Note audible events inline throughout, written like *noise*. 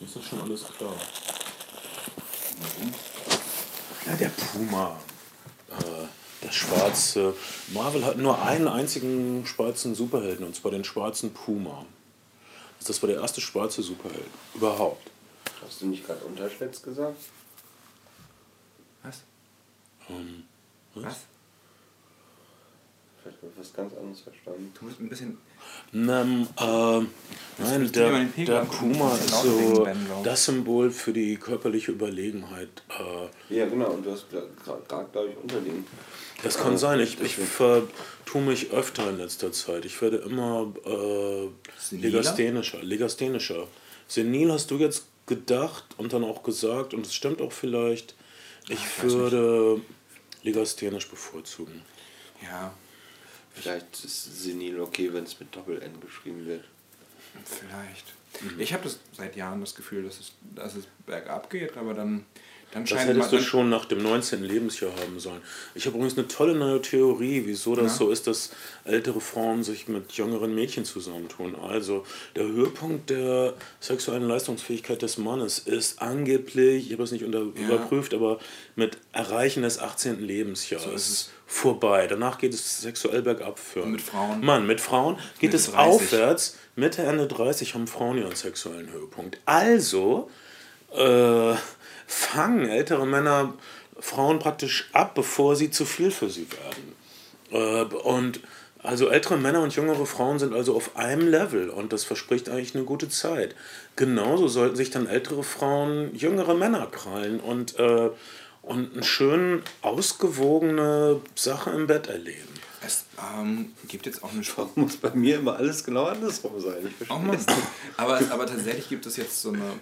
Das ist schon alles klar. Ja, der Puma. Äh, der schwarze. Marvel hat nur einen einzigen schwarzen Superhelden, und zwar den schwarzen Puma. Das war der erste schwarze Superheld überhaupt. Hast du nicht gerade Unterschwätz gesagt? Was? Ähm, Was? Vielleicht habe ich was ganz anderes verstanden. Du musst ein bisschen. Ähm, äh, nein, der, der Puma das ist laut so ich. das Symbol für die körperliche Überlegenheit. Äh, Ja, genau, und du hast gerade, glaube ich, unter dem. das kann sein. Ich, ich vertue mich öfter in letzter Zeit. Ich werde immer äh, legasthenischer. Legasthenischer. Senil hast du jetzt gedacht und dann auch gesagt, und es stimmt auch vielleicht, ich ich weiß würde legasthenisch bevorzugen. Ja, Vielleicht ist senil okay, wenn es mit Doppel-N geschrieben wird. vielleicht. Ich habe das seit Jahren das Gefühl, dass es, dass es bergab geht, aber dann, dann Das hättest du schon nach dem 19. Lebensjahr haben sollen. Ich habe übrigens eine tolle neue Theorie, wieso das Ja. so ist, dass ältere Frauen sich mit jüngeren Mädchen zusammentun. Also der Höhepunkt der sexuellen Leistungsfähigkeit des Mannes ist angeblich, ich habe es nicht unter, Ja. überprüft, aber mit Erreichen des 18. Lebensjahres So ist es. vorbei. Danach geht es sexuell bergab für. Und mit Frauen? Mann, mit Frauen geht Mitte es 30. aufwärts. Mitte, Ende 30 haben Frauen ihren sexuellen Höhepunkt. Also äh, fangen ältere Männer Frauen praktisch ab, bevor sie zu viel für sie werden. Äh, und also ältere Männer und jüngere Frauen sind also auf einem Level und das verspricht eigentlich eine gute Zeit. Genauso sollten sich dann ältere Frauen jüngere Männer krallen und, äh, und eine schön ausgewogene Sache im Bett erleben. Es ähm, gibt jetzt auch eine Sport. *laughs* Muss bei mir immer alles genau andersrum sein. Ich verstehe Auch mal. es. Aber, aber tatsächlich gibt es jetzt so eine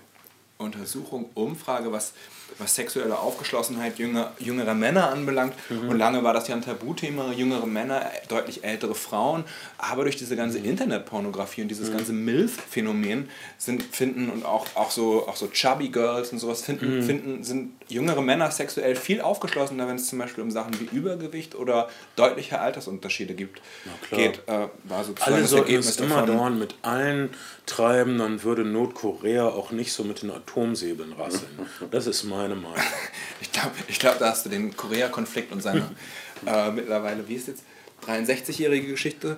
Untersuchung, Umfrage, was, was sexuelle Aufgeschlossenheit jünger, jüngerer Männer anbelangt. Und lange war das ja ein Tabuthema, jüngere Männer, deutlich ältere Frauen. Aber durch diese ganze Internetpornografie und dieses ganze MILF-Phänomen sind, finden und auch, auch, so, auch so Chubby Girls und sowas finden, finden, sind jüngere Männer sexuell viel aufgeschlossener, wenn es zum Beispiel um Sachen wie Übergewicht oder deutliche Altersunterschiede gibt. Geht, äh, war sozusagen Alle das sollten Ergebnis es immer dauern mit allen treiben, dann würde Nordkorea auch nicht so mit den Atomsäbeln rasseln. *laughs* Das ist meine Meinung. *laughs* Ich glaube, ich glaub, da hast du den Korea-Konflikt und seine *laughs* äh, mittlerweile, wie ist jetzt, 63-jährige Geschichte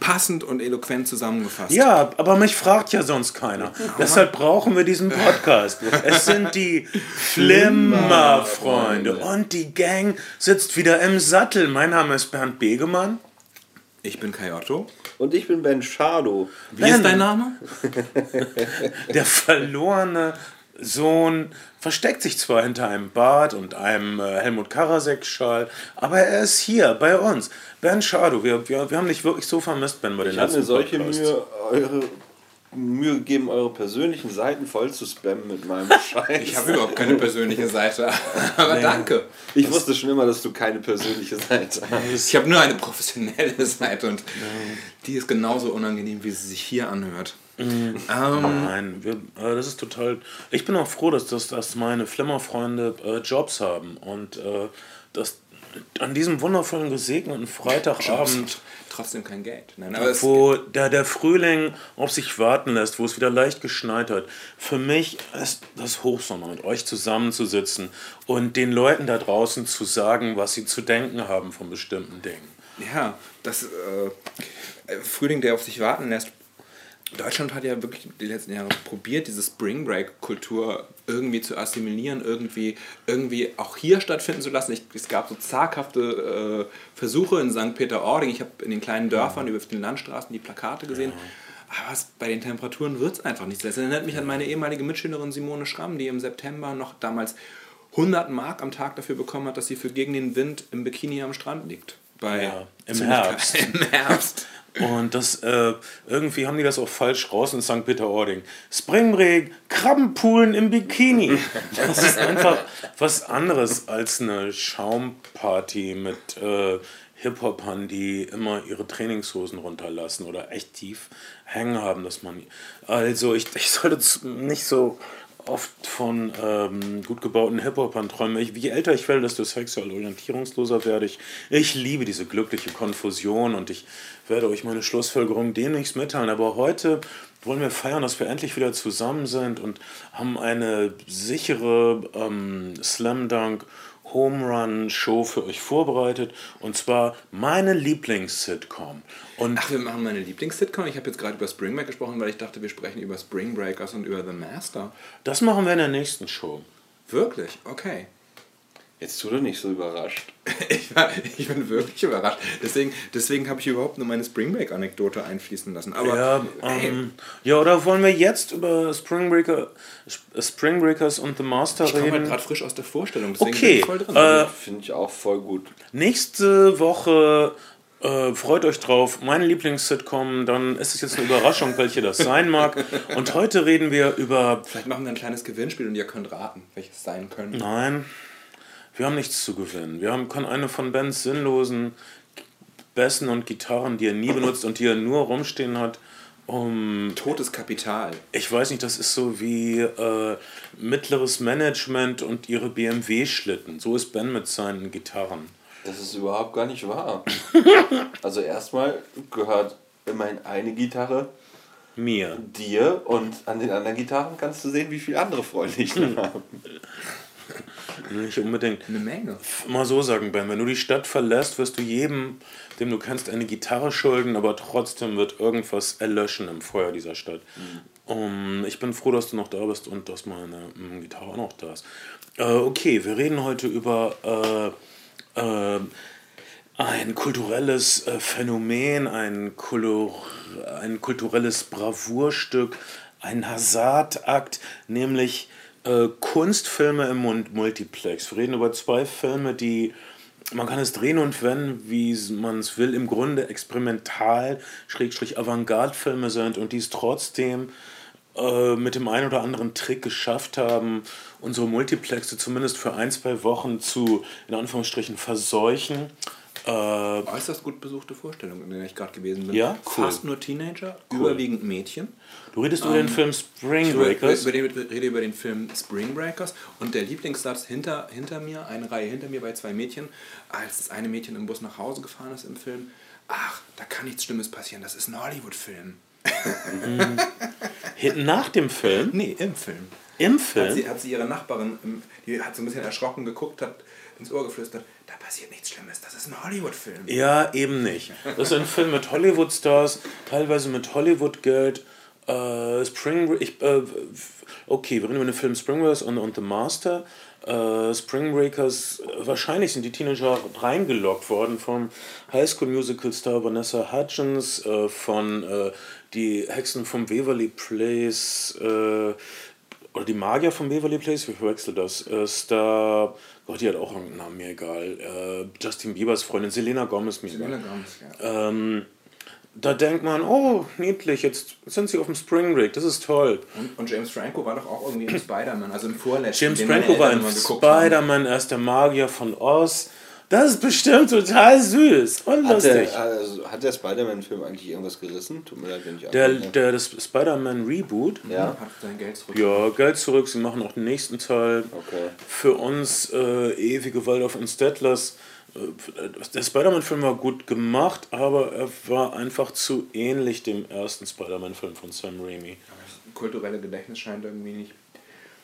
passend und eloquent zusammengefasst. Ja, aber mich fragt ja sonst keiner. *laughs* Deshalb brauchen wir diesen Podcast. Es sind die Flimmerfreunde und die Gang sitzt wieder im Sattel. Mein Name ist Bernd Begemann. Ich bin Kai Otto. Und ich bin Ben Schado. Wie ist dein Name? Der verlorene Sohn versteckt sich zwar hinter einem Bart und einem äh, Helmut Karasek-Schal, aber er ist hier bei uns. Ben Schado, wir, wir, wir haben dich wirklich so vermisst, Ben, bei den Ich letzten mir solche Podcasts. Mühe, eure Mühe gegeben, eure persönlichen Seiten voll zu spammen mit meinem *laughs* Scheiß. Ich habe überhaupt keine persönliche Seite. *laughs* Aber danke. Ich wusste schon immer, dass du keine persönliche Seite hast. Ich habe nur eine professionelle Seite und die ist genauso unangenehm, wie sie sich hier anhört. Ähm, Nein, wir, äh, das ist total. Ich bin auch froh, dass, dass, dass meine Flimmerfreunde äh, Jobs haben und äh, dass an diesem wundervollen gesegneten Freitagabend, trotzdem kein Geld. Nein, wo der, der Frühling auf sich warten lässt, wo es wieder leicht geschneit hat, für mich ist das Hochsommer, mit euch zusammenzusitzen und den Leuten da draußen zu sagen, was sie zu denken haben von bestimmten Dingen. Ja, das äh, Frühling, der auf sich warten lässt. Deutschland hat ja wirklich die letzten Jahre probiert, diese Spring Break Kultur irgendwie zu assimilieren, irgendwie, irgendwie auch hier stattfinden zu lassen. Ich, es gab so zaghafte äh, Versuche in St. Peter-Ording. Ich habe in den kleinen Dörfern über den Landstraßen die Plakate gesehen. Aber es, bei den Temperaturen wird es einfach nicht. Das erinnert mich an meine ehemalige Mitschülerin Simone Schramm, die im September noch damals 100 Mark am Tag dafür bekommen hat, dass sie für gegen den Wind im Bikini am Strand liegt. Bei Ja, im Herbst. *laughs* Im Herbst. Und das, äh, irgendwie haben die das auch falsch raus in St. Peter-Ording. Springbreak, Krabbenpoolen im Bikini. Das ist einfach was anderes als eine Schaumparty mit äh, Hip-Hopern, die immer ihre Trainingshosen runterlassen oder echt tief hängen haben, dass man. Also ich, ich sollte nicht so oft von ähm, gut gebauten Hip-Hopern träumen. Ich, je älter ich werde, desto sexuell orientierungsloser werde ich. Ich liebe diese glückliche Konfusion und ich werde euch meine Schlussfolgerung demnächst mitteilen. Aber heute wollen wir feiern, dass wir endlich wieder zusammen sind und haben eine sichere ähm, Slam Dunk Home Run Show für euch vorbereitet und zwar meine Lieblings-Sitcom. Und Ach, wir machen meine Lieblings-Sitcom. Ich habe jetzt gerade über Spring Break gesprochen, weil ich dachte, wir sprechen über Spring Breakers und über The Master. das machen wir in der nächsten Show. Wirklich? Okay. Jetzt tu doch nicht so überrascht. *laughs* Ich, war, ich bin wirklich überrascht. Deswegen, deswegen habe ich überhaupt nur meine Spring Break-Anekdote einfließen lassen. Aber Ja, ähm, ja, oder wollen wir jetzt über Spring, Breaker, Spring Breakers und The Master ich komme halt reden? gerade frisch aus der Vorstellung. Deswegen Okay, äh, Finde ich auch voll gut. Nächste Woche äh, freut euch drauf. Meine Lieblings-Sitcom, dann ist es jetzt eine Überraschung, welche das sein mag. *laughs* Und heute reden wir über. Vielleicht machen wir ein kleines Gewinnspiel und ihr könnt raten, welches sein könnte. Nein, wir haben nichts zu gewinnen. Wir haben können eine von Bens sinnlosen Bässen und Gitarren, die er nie benutzt und die er nur rumstehen hat, um Totes Kapital. Ich weiß nicht, das ist so wie äh, mittleres Management und ihre BMW-Schlitten. So ist Ben mit seinen Gitarren. Das ist überhaupt gar nicht wahr. *laughs* Also erstmal gehört immerhin eine Gitarre Mir. dir und an den anderen Gitarren kannst du sehen, wie viele andere Freunde ich noch *laughs* habe. Nicht unbedingt. Eine Menge. Mal so sagen, Ben, wenn du die Stadt verlässt, wirst du jedem, dem du kennst, eine Gitarre schulden, aber trotzdem wird irgendwas erlöschen im Feuer dieser Stadt. Um, ich bin froh, dass du noch da bist und dass meine mm, Gitarre auch noch da ist. Äh, okay, wir reden heute über äh, äh, ein kulturelles äh, Phänomen, ein, Kulur ein kulturelles Bravourstück, ein Hazardakt, nämlich äh, Kunstfilme im Mul- Multiplex. Wir reden über zwei Filme, die man kann es drehen und wenden, wie man es will, im Grunde experimental, schrägstrich Avantgarde-Filme sind und die es trotzdem äh, mit dem einen oder anderen Trick geschafft haben, unsere Multiplexe zumindest für ein, zwei Wochen zu, in Anführungsstrichen, verseuchen. Äh, Äußerst gut besuchte Vorstellung, in der ich gerade gewesen bin. Ja, cool. Fast nur Teenager, überwiegend Mädchen. du redest über den Film Spring Ich Breakers. über den, rede über den Film Spring Breakers und der Lieblingssatz hinter, hinter mir, eine Reihe hinter mir bei zwei Mädchen, als das eine Mädchen im Bus nach Hause gefahren ist im Film. Ach, da kann nichts Schlimmes passieren, das ist ein Hollywood-Film. Hinten Nach dem Film, Nee, im Film. im Hat Film, sie, hat sie ihre Nachbarin, die hat so ein bisschen erschrocken geguckt, hat ins Ohr geflüstert, da passiert nichts Schlimmes, das ist ein Hollywood-Film. Ja, eben nicht. Das ist ein Film mit Hollywood-Stars, teilweise mit Hollywood-Geld. Äh, Spring, ich, äh, okay, wir reden über den Film Spring Breakers und, und The Master. Äh, Spring Breakers, wahrscheinlich sind die Teenager reingelockt worden vom High School Musical Star Vanessa Hudgens, äh, von äh, die Hexen vom Beverly Place, äh, oder die Magier vom Beverly Place, wie verwechsel das? Äh, Star, Gott, die hat auch irgendeinen Namen, mir egal. Äh, Justin Biebers Freundin, Selena Gomez, mir egal. Ähm, da denkt man, oh, niedlich, jetzt sind sie auf dem Spring Break, das ist toll. Und, und James Franco war doch auch irgendwie im Spider-Man, also im vorletzten. James Franco war haben. Spider-Man, er ist der Magier von Oz. Das ist bestimmt total süß und Hat lustig. der, also, hat der Spider-Man-Film eigentlich irgendwas gerissen? Tut mir leid, wenn ich Der, anfange. der, das Spider-Man Reboot, Ja, Hat sein Geld zurück. ja, Geld zurück, sie machen auch den nächsten Teil. okay. für uns äh, ewige Waldorf und Stetlers. Äh, der Spider-Man-Film war gut gemacht, aber er war einfach zu ähnlich dem ersten Spider-Man-Film von Sam Raimi. Das kulturelle Gedächtnis scheint irgendwie nicht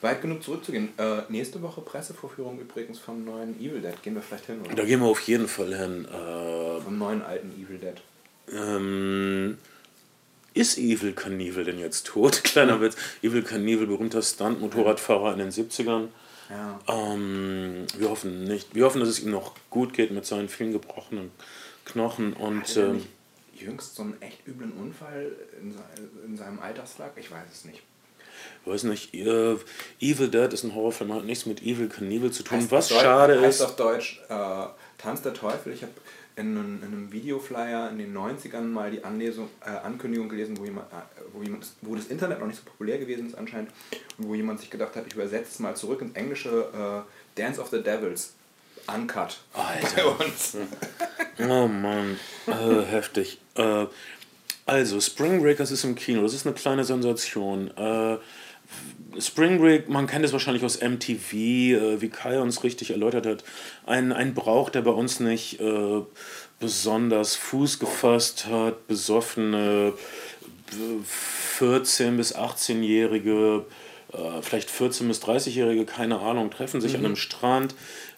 weit genug zurückzugehen. Äh, nächste Woche Pressevorführung übrigens vom neuen Evil Dead. Gehen wir vielleicht hin, oder? Da gehen wir auf jeden Fall hin. Äh, Vom neuen alten Evil Dead. ähm, ist Evil Knievel denn jetzt tot? *laughs* Kleiner Witz. Evil Knievel, berühmter Stunt-Motorradfahrer in den 70ern. Ja. Ähm, wir hoffen nicht. Wir hoffen, dass es ihm noch gut geht mit seinen vielen gebrochenen Knochen und ähm, jüngst so einen echt üblen Unfall in, in seinem Altersflag? Ich weiß es nicht. Weiß nicht, äh, Evil Dead ist ein Horrorfilm, hat nichts mit Evil Knievel zu tun, Heißt was Deutsch- schade heißt ist. auf Deutsch äh, Tanz der Teufel. Ich habe in, einem- in einem Videoflyer in den 90ern mal die Anlesung, äh, Ankündigung gelesen, wo, jemand, äh, wo, jemand, wo das Internet noch nicht so populär gewesen ist anscheinend und wo jemand sich gedacht hat, ich übersetze es mal zurück ins Englische äh, Dance of the Devils. Uncut. Alter. Bei uns. Oh Mann, äh, heftig. Also, Spring Breakers ist im Kino, das ist eine kleine Sensation. Äh, Spring Break, man kennt es wahrscheinlich aus MTV, äh, wie Kai uns richtig erläutert hat. Ein, ein Brauch, der bei uns nicht äh, besonders Fuß gefasst hat, besoffene 14 bis 18-Jährige, äh, vielleicht 14 bis 30-Jährige, keine Ahnung, treffen sich Mhm. an einem Strand,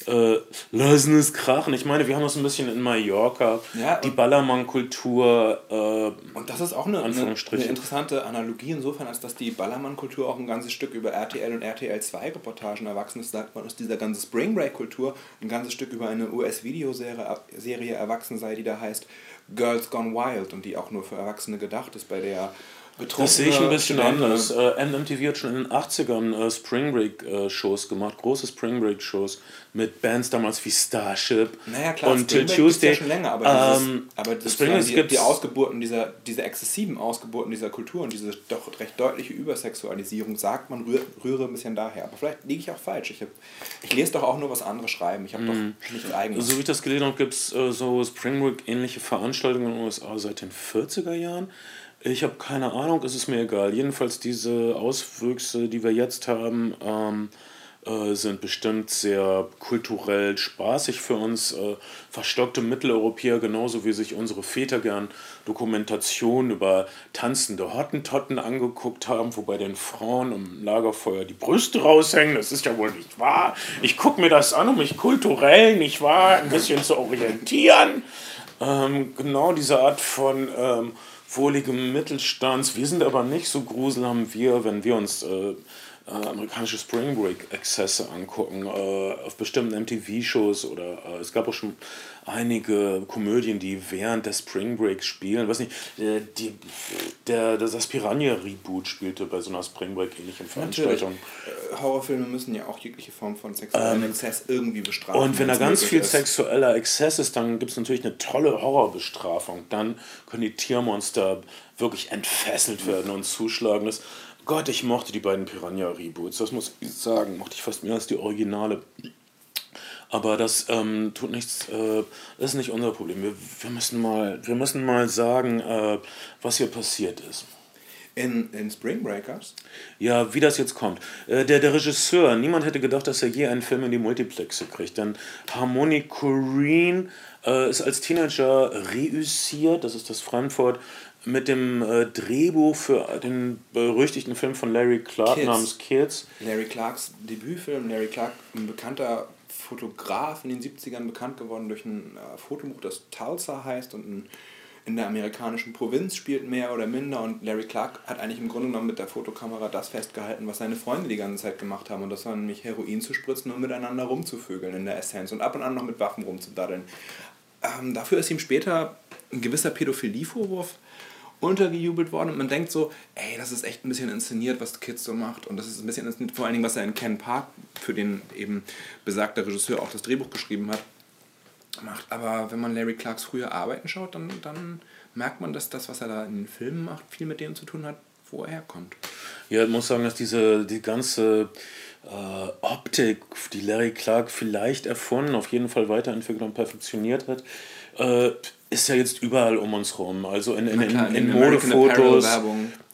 äh, lassen es krachen. Ich meine, wir haben das ein bisschen in Mallorca, Ja, die Ballermann-Kultur. Äh, Und das ist auch eine, eine, interessante Analogie insofern, als dass die Ballermann-Kultur auch ein ganzes Stück über RTL und RTL 2 Reportagen erwachsen ist, sagt man aus dieser ganzen Spring Break-Kultur ein ganzes Stück über eine US-Videoserie Serie erwachsen sei, die da heißt Girls Gone Wild und die auch nur für Erwachsene gedacht ist, bei der Das sehe ich ein bisschen Studenten- anders. Äh, MTV hat schon in den 80ern äh, Spring Break äh, Shows gemacht, große Spring Break Shows mit Bands damals wie Starship Naja, klar, und Till Tuesday. ja schon länger, aber, dieses, Ähm, aber das Spring die, die Ausgeburten dieser, diese exzessiven Ausgeburten dieser Kultur und diese doch recht deutliche Übersexualisierung, sagt man, rühr, rühre ein bisschen daher. Aber vielleicht liege ich auch falsch. Ich, hab, ich lese doch auch nur, was andere schreiben. Ich habe Mhm. doch nichts eigenes. So wie ich das gelesen habe, gibt es äh, so Spring Break ähnliche Veranstaltungen in den USA seit den 40er Jahren. Ich habe keine Ahnung, es ist mir egal. Jedenfalls diese Auswüchse, die wir jetzt haben, ähm, äh, sind bestimmt sehr kulturell spaßig für uns. Äh, verstockte Mitteleuropäer, genauso wie sich unsere Väter gern Dokumentationen über tanzende Hottentotten angeguckt haben, wobei den Frauen im Lagerfeuer die Brüste raushängen. Das ist ja wohl nicht wahr. Ich gucke mir das an, um mich kulturell, nicht wahr, ein bisschen zu orientieren. Ähm, genau diese Art von ähm, wohligem Mittelstands. Wir sind aber nicht so gruselhaft wir, wenn wir uns äh, äh, amerikanische Spring Break Exzesse angucken, äh, auf bestimmten MTV-Shows oder äh, es gab auch schon einige Komödien, die während des Spring Breaks spielen. Weiß nicht, äh, die, der, das Piranha-Reboot spielte bei so einer Spring Break ähnlichen Natürlich. Veranstaltung. Äh, Horrorfilme müssen ja auch jegliche Form von sexuellem Exzess irgendwie bestrafen. Ähm, Und wenn da ganz viel ist. sexueller Exzess ist, dann gibt es natürlich eine tolle Horrorbestrafung. Dann können die Tiermonster wirklich entfesselt werden und zuschlagen. Das, Gott, ich mochte die beiden Piranha-Reboots, das muss ich sagen. Mochte ich fast mehr als die Originale. Aber das ähm, tut nichts, äh, das ist nicht unser Problem. Wir, wir, müssen, mal, wir müssen mal sagen, äh, was hier passiert ist. In, in Spring Breakers? Ja, wie das jetzt kommt. Äh, der, der Regisseur, niemand hätte gedacht, dass er je einen Film in die Multiplexe kriegt. Denn Harmony Korine äh, ist als Teenager reüssiert, das ist das Fremdwort, mit dem äh, Drehbuch für den berüchtigten Film von Larry Clark Kids. namens Kids. Larry Clarks Debütfilm. Larry Clark, ein bekannter Fotograf in den 70ern, bekannt geworden durch ein äh, Fotobuch, das Tulsa heißt und ein, in der amerikanischen Provinz spielt mehr oder minder. Und Larry Clark hat eigentlich im Grunde genommen mit der Fotokamera das festgehalten, was seine Freunde die ganze Zeit gemacht haben. Und das war nämlich Heroin zu spritzen und miteinander rumzuvögeln in der Essenz und ab und an noch mit Waffen rumzudaddeln. Ähm, dafür ist ihm später ein gewisser Pädophilievorwurf untergejubelt worden und man denkt so, ey, das ist echt ein bisschen inszeniert, was Kids so macht und das ist ein bisschen inszeniert, vor allen Dingen, was er in Ken Park, für den eben besagter Regisseur auch das Drehbuch geschrieben hat, macht. Aber wenn man Larry Clarks frühe Arbeiten schaut, dann, dann merkt man, dass das, was er da in den Filmen macht, viel mit dem zu tun hat, wo er herkommt. Ja, ich muss sagen, dass diese die ganze äh, Optik, die Larry Clark vielleicht erfunden, auf jeden Fall weiterentwickelt und perfektioniert hat, äh, ist ja jetzt überall um uns rum. Also in, in, klar, in, in in American Modefotos,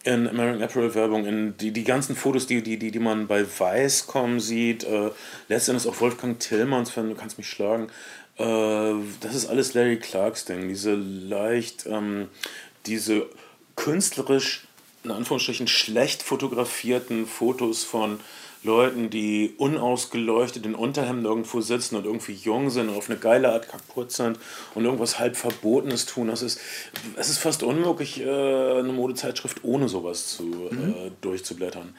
in American Apparel Werbung, in die, die ganzen Fotos, die, die, die, die man bei Viacom sieht, äh, letztendlich auch Wolfgang Tillmanns, wenn du kannst mich schlagen, äh, das ist alles Larry Clarks Ding, diese leicht, ähm, diese künstlerisch, in Anführungsstrichen, schlecht fotografierten Fotos von Leuten, die unausgeleuchtet in Unterhemden irgendwo sitzen und irgendwie jung sind und auf eine geile Art kaputt sind und irgendwas halb Verbotenes tun. Das ist, es ist fast unmöglich, äh, eine Modezeitschrift ohne sowas zu, äh, durchzublättern.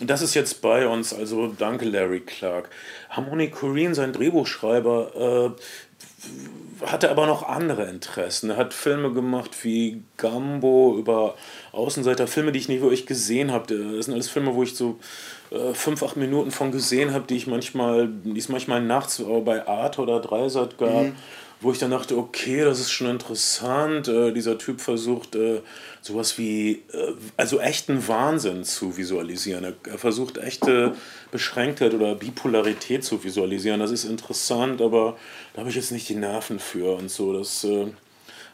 Und das ist jetzt bei uns, also danke Larry Clark. Harmony Korine, sein Drehbuchschreiber, äh, hatte aber noch andere Interessen. Er hat Filme gemacht wie Gambo über Außenseiter, Filme, die ich nicht wirklich gesehen habe. Das sind alles Filme, wo ich so äh, fünf, acht Minuten von gesehen habe, die ich manchmal, die es manchmal nachts äh, bei Art oder Dreisat gab, wo ich dann dachte, okay, das ist schon interessant. Äh, dieser Typ versucht äh, sowas wie, äh, also echten Wahnsinn zu visualisieren. Er, er versucht echte Beschränktheit oder Bipolarität zu visualisieren. Das ist interessant, aber da habe ich jetzt nicht die Nerven für und so. Das äh,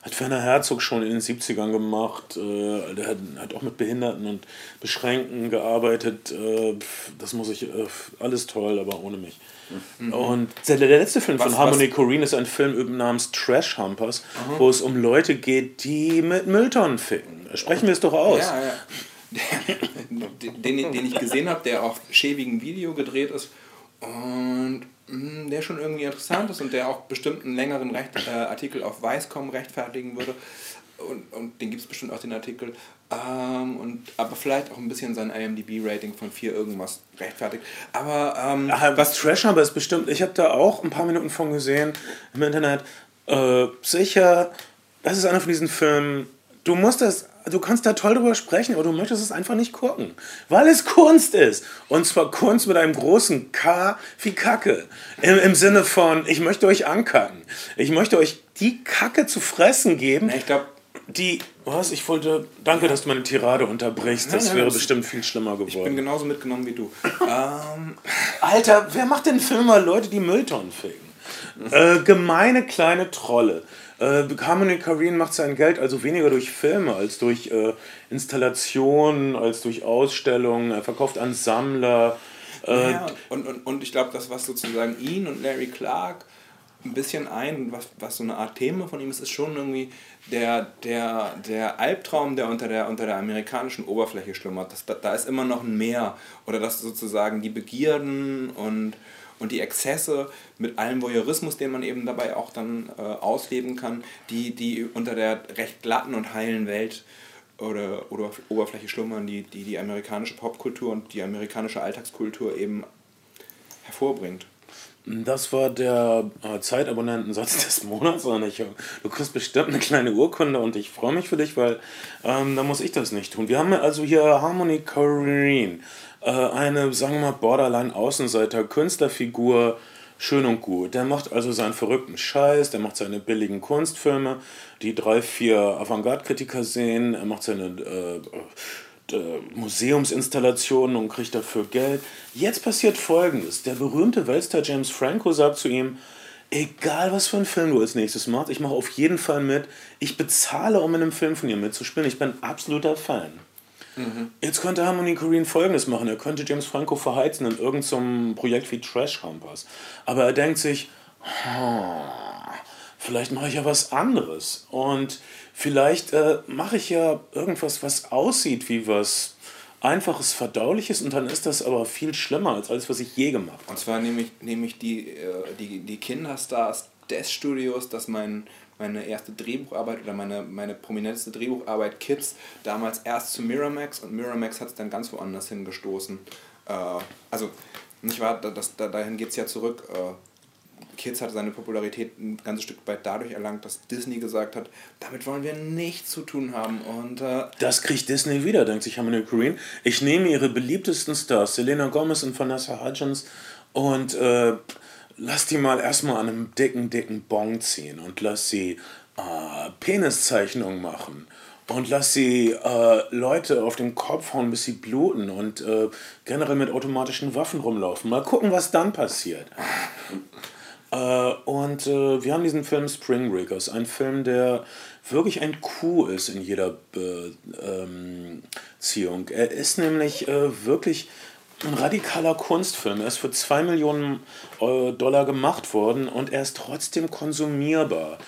hat Werner Herzog schon in den 70ern gemacht. Äh, der hat, hat, auch mit Behinderten und Beschränkten gearbeitet. Äh, das muss ich, äh, alles toll, aber ohne mich. Mhm. Und der, der, letzte Film was, von Harmony Korine ist ein Film namens Trash Humpers, mhm. wo es um Leute geht, die mit Mülltonnen ficken. Sprechen wir es doch aus. Ja, ja. *laughs* den, den ich gesehen habe, der auf schäbigen Video gedreht ist und mh, hm, der schon irgendwie interessant ist und der auch bestimmt einen längeren Recht, äh, Artikel auf Weißcom rechtfertigen würde. Und, und den gibt es bestimmt auch den Artikel. Ähm, und, aber vielleicht auch ein bisschen sein IMDb-Rating von 4 irgendwas rechtfertigt. Aber ähm, Ach, was Trash aber ist bestimmt, ich habe da auch ein paar Minuten von gesehen im Internet. Äh, sicher, das ist einer von diesen Filmen, du musst das du kannst da toll drüber sprechen, aber du möchtest es einfach nicht gucken. Weil es Kunst ist. Und zwar Kunst mit einem großen K wie Kacke. Im, im Sinne von, ich möchte euch ankacken. Ich möchte euch die Kacke zu fressen geben. ich glaube, die, was? Ich wollte, danke, dass du meine Tirade unterbrichst. Das nein, nein, wäre das bestimmt viel schlimmer geworden. Ich bin genauso mitgenommen wie du. ähm. Alter, wer macht denn Filme Leute, die Mülltonnen ficken? Äh, gemeine kleine Trolle. Äh, Harmony Korine macht sein Geld also weniger durch Filme als durch äh, Installationen, als durch Ausstellungen. Er verkauft an Sammler. Äh, ja, und, und, und ich glaube, das, was sozusagen ihn und Larry Clark ein bisschen ein, was, was so eine Art Thema von ihm ist, ist schon irgendwie der, der, der Albtraum, der unter der, unter der amerikanischen Oberfläche schlummert. Das, da, da ist immer noch ein Meer. Oder dass sozusagen die Begierden und und die Exzesse mit allem Voyeurismus, den man eben dabei auch dann äh, ausleben kann, die, die unter der recht glatten und heilen Welt oder, oder Oberfläche schlummern, die, die die amerikanische Popkultur und die amerikanische Alltagskultur eben hervorbringt. Das war der äh, Zeitabonnentensatz *laughs* des Monats. Und ich, du kriegst bestimmt eine kleine Urkunde und ich freue mich für dich, weil ähm, da muss ich das nicht tun. Wir haben also hier Harmony Corrine äh, eine, sagen wir mal, Borderline-Außenseiter, Künstlerfigur, schön und gut. Der macht also seinen verrückten Scheiß, der macht seine billigen Kunstfilme, die drei, vier Avantgarde-Kritiker sehen, er macht seine äh, äh, Museumsinstallationen und kriegt dafür Geld. Jetzt passiert folgendes: Der berühmte Weltstar James Franco sagt zu ihm, egal was für einen Film du als nächstes machst, ich mache auf jeden Fall mit. Ich bezahle, um in einem Film von dir mitzuspielen. Ich bin absoluter Fan. Mhm. Jetzt könnte Harmony Korine folgendes machen. Er könnte James Franco verheizen in irgendeinem Projekt wie Trash Humpers. Aber er denkt sich, oh, vielleicht mache ich ja was anderes. Und vielleicht äh, mache ich ja irgendwas, was aussieht wie was einfaches, verdauliches und dann ist das aber viel schlimmer als alles, was ich je gemacht habe. Und zwar nehme ich, nehme ich die, äh, die, die Kinderstars des Studios, dass mein meine erste Drehbucharbeit oder meine, meine prominenteste Drehbucharbeit Kids damals erst zu Miramax und Miramax hat es dann ganz woanders hingestoßen. Äh, also, nicht wahr, das, da, dahin geht es ja zurück. Äh, Kids hatte seine Popularität ein ganzes Stück weit dadurch erlangt, dass Disney gesagt hat, damit wollen wir nichts zu tun haben. Und, äh das kriegt Disney wieder, denkt sich Harmony Korine. Ich nehme ihre beliebtesten Stars, Selena Gomez und Vanessa Hudgens, und äh, lass die mal erstmal an einem dicken, dicken Bong ziehen und lass sie äh, Peniszeichnungen machen. Und lass sie äh, Leute auf den Kopf hauen, bis sie bluten und äh, generell mit automatischen Waffen rumlaufen. Mal gucken, was dann passiert. Äh, und äh, wir haben diesen Film Spring Breakers, ein Film, der wirklich ein Coup ist in jeder Beziehung. Ähm, er ist nämlich äh, wirklich ein radikaler Kunstfilm. Er ist für 2 Millionen Dollar gemacht worden und er ist trotzdem konsumierbar.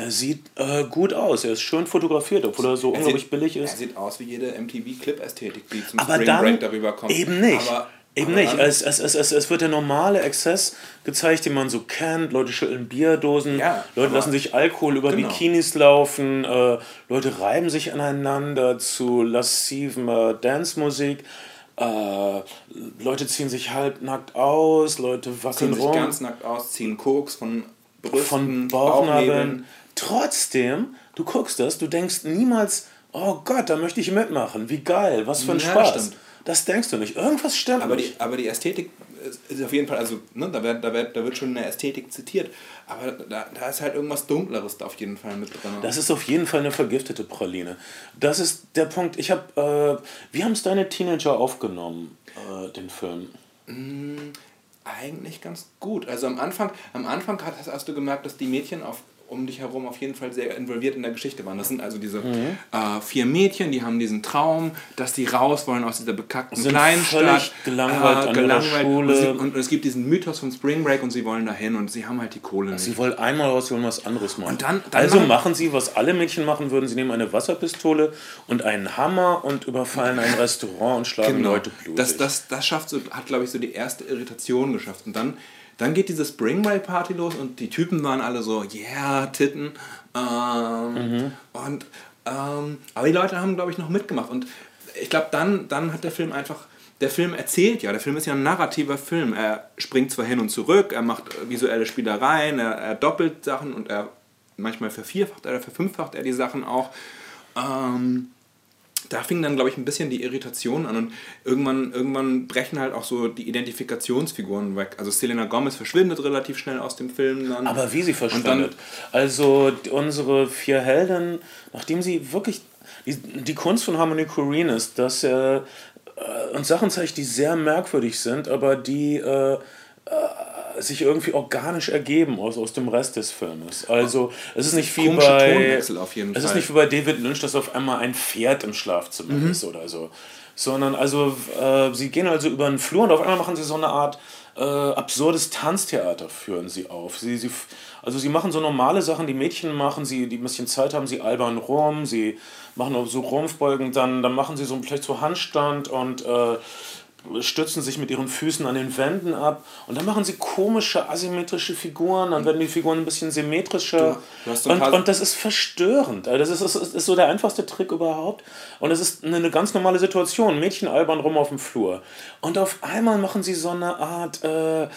Er sieht äh, gut aus, er ist schön fotografiert, obwohl er so er unglaublich sieht, billig ist. Er sieht aus wie jede MTV-Clip-Ästhetik, die zum Aber Spring Break darüber kommt. Eben nicht. Aber Eben nicht. Es, es, es, es, es wird der normale Exzess gezeigt, den man so kennt. Leute schütteln Bierdosen, ja, Leute lassen sich Alkohol über genau. Bikinis laufen, äh, Leute reiben sich aneinander zu lassiver Dance-Musik. Äh, Leute ziehen sich halbnackt aus, Leute wackeln ziehen rum. sich ganz nackt aus, ziehen Koks von Brüsten, von Bauchnabeln. Trotzdem, du guckst das, du denkst niemals, oh Gott, da möchte ich mitmachen. Wie geil, was für ein ja, Spaß. Stimmt. Das denkst du nicht. Irgendwas stimmt aber nicht. Die, aber die Ästhetik ist auf jeden Fall, also ne, da, wird, da, wird, da wird schon eine Ästhetik zitiert, aber da, da ist halt irgendwas Dunkleres da auf jeden Fall mit drin. Das ist auf jeden Fall eine vergiftete Praline. Das ist der Punkt. Ich habe, äh, wie haben es deine Teenager aufgenommen, äh, den Film? Mm, eigentlich ganz gut. Also am Anfang, am Anfang hast, hast du gemerkt, dass die Mädchen auf um dich herum auf jeden Fall sehr involviert in der Geschichte waren. Das sind also diese Mhm. äh, vier Mädchen, die haben diesen Traum, dass die raus wollen aus dieser bekackten Sind kleinen völlig Stadt. gelangweilt an ihrer Und, Schule. sie, und es gibt diesen Mythos von Spring Break und sie wollen dahin und sie haben halt die Kohle nicht. Sie wollen einmal raus, sie wollen was anderes machen. Und dann- dann also machen- machen sie, was alle Mädchen machen würden. Sie nehmen eine Wasserpistole und einen Hammer und überfallen ein Restaurant und schlagen Leute blutig. Genau. Das, das, das schafft so, hat, glaube ich, so die erste Irritation geschafft. Und dann, dann geht diese Spring Break Party los und die Typen waren alle so, yeah, Titten. Ähm, Mhm. Und, ähm, aber die Leute haben, glaube ich, noch mitgemacht. Und ich glaube, dann, dann hat der Film einfach. Der Film erzählt ja, der Film ist ja ein narrativer Film. Er springt zwar hin und zurück, er macht visuelle Spielereien, er, er doppelt Sachen und er manchmal vervierfacht oder verfünffacht er die Sachen auch. Ähm, da fing dann, glaube ich, ein bisschen die Irritation an und irgendwann, irgendwann brechen halt auch so die Identifikationsfiguren weg. Also Selena Gomez verschwindet relativ schnell aus dem Film dann. Aber wie sie verschwindet. Also unsere vier Helden, nachdem sie wirklich. Die, die Kunst von Harmony Korine ist, dass er äh, uns Sachen zeigt, die sehr merkwürdig sind, aber die äh, äh, sich irgendwie organisch ergeben aus, aus dem Rest des Filmes. Also es ist nicht wie bei. Es ist Fall. nicht wie bei David Lynch, dass auf einmal ein Pferd im Schlafzimmer Mhm. ist oder so. Sondern also äh, sie gehen also über den Flur und auf einmal machen sie so eine Art äh, absurdes Tanztheater führen sie auf. Sie, sie, also sie machen so normale Sachen, die Mädchen machen, sie, die ein bisschen Zeit haben, sie albern rum, sie machen auch so Rumpfbeugen, dann, dann machen sie so vielleicht so Handstand und äh, stützen sich mit ihren Füßen an den Wänden ab und dann machen sie komische asymmetrische Figuren, dann werden die Figuren ein bisschen symmetrischer du und, und das ist verstörend. Also das ist, ist, ist so der einfachste Trick überhaupt und es ist eine, eine ganz normale Situation. Mädchen albern rum auf dem Flur und auf einmal machen sie so eine Art äh, äh,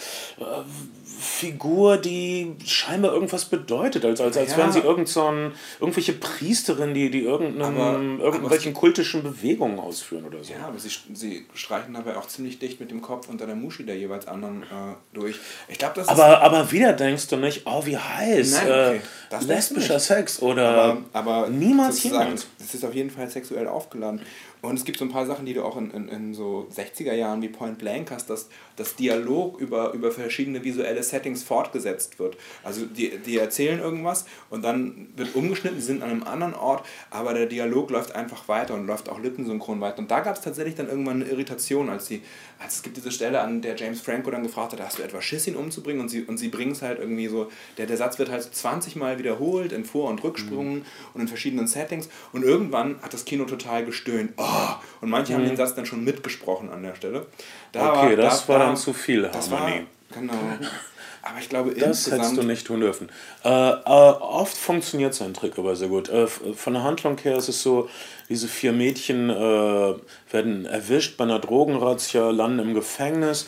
Figur, die scheinbar irgendwas bedeutet, als, als, als Ja. wären sie irgend so ein, irgendwelche Priesterin, die, die irgendeinem, Aber- irgendwelchen kultischen Bewegungen ausführen oder so. Ja, aber sie, sie streichen dabei auch ziemlich dicht mit dem Kopf unter der Muschi der jeweils anderen äh, durch. Ich glaube, das. Aber, aber wieder denkst du nicht, oh, wie heiß, Nein, okay. äh, lesbischer. Sex oder aber, aber niemals jemals. Es ist auf jeden Fall sexuell aufgeladen. Und es gibt so ein paar Sachen, die du auch in, in, in so 60er Jahren wie Point Blank hast, dass das Dialog über, über verschiedene visuelle Settings fortgesetzt wird. Also die, die erzählen irgendwas und dann wird umgeschnitten, sie sind an einem anderen Ort, aber der Dialog läuft einfach weiter und läuft auch lippensynchron weiter. Und da gab es tatsächlich dann irgendwann eine Irritation, als sie, als es gibt diese Stelle, an der James Franco dann gefragt hat, hast du etwa Schiss, ihn umzubringen? Und sie, und sie bringen es halt irgendwie so, der, der Satz wird halt 20 Mal wiederholt in Vor- und Rücksprungen und in verschiedenen Settings. Und irgendwann hat das Kino total gestöhnt. Oh! Und manche haben den Satz dann schon mitgesprochen an der Stelle. Da Okay, das war dann zu viel war, Harmonie. Genau. Aber ich glaube, Das hättest du nicht tun dürfen. Äh, äh, oft funktioniert sein Trick aber sehr gut. Äh, von der Handlung her ist es so, diese vier Mädchen äh, werden erwischt bei einer Drogenrazzia, landen im Gefängnis.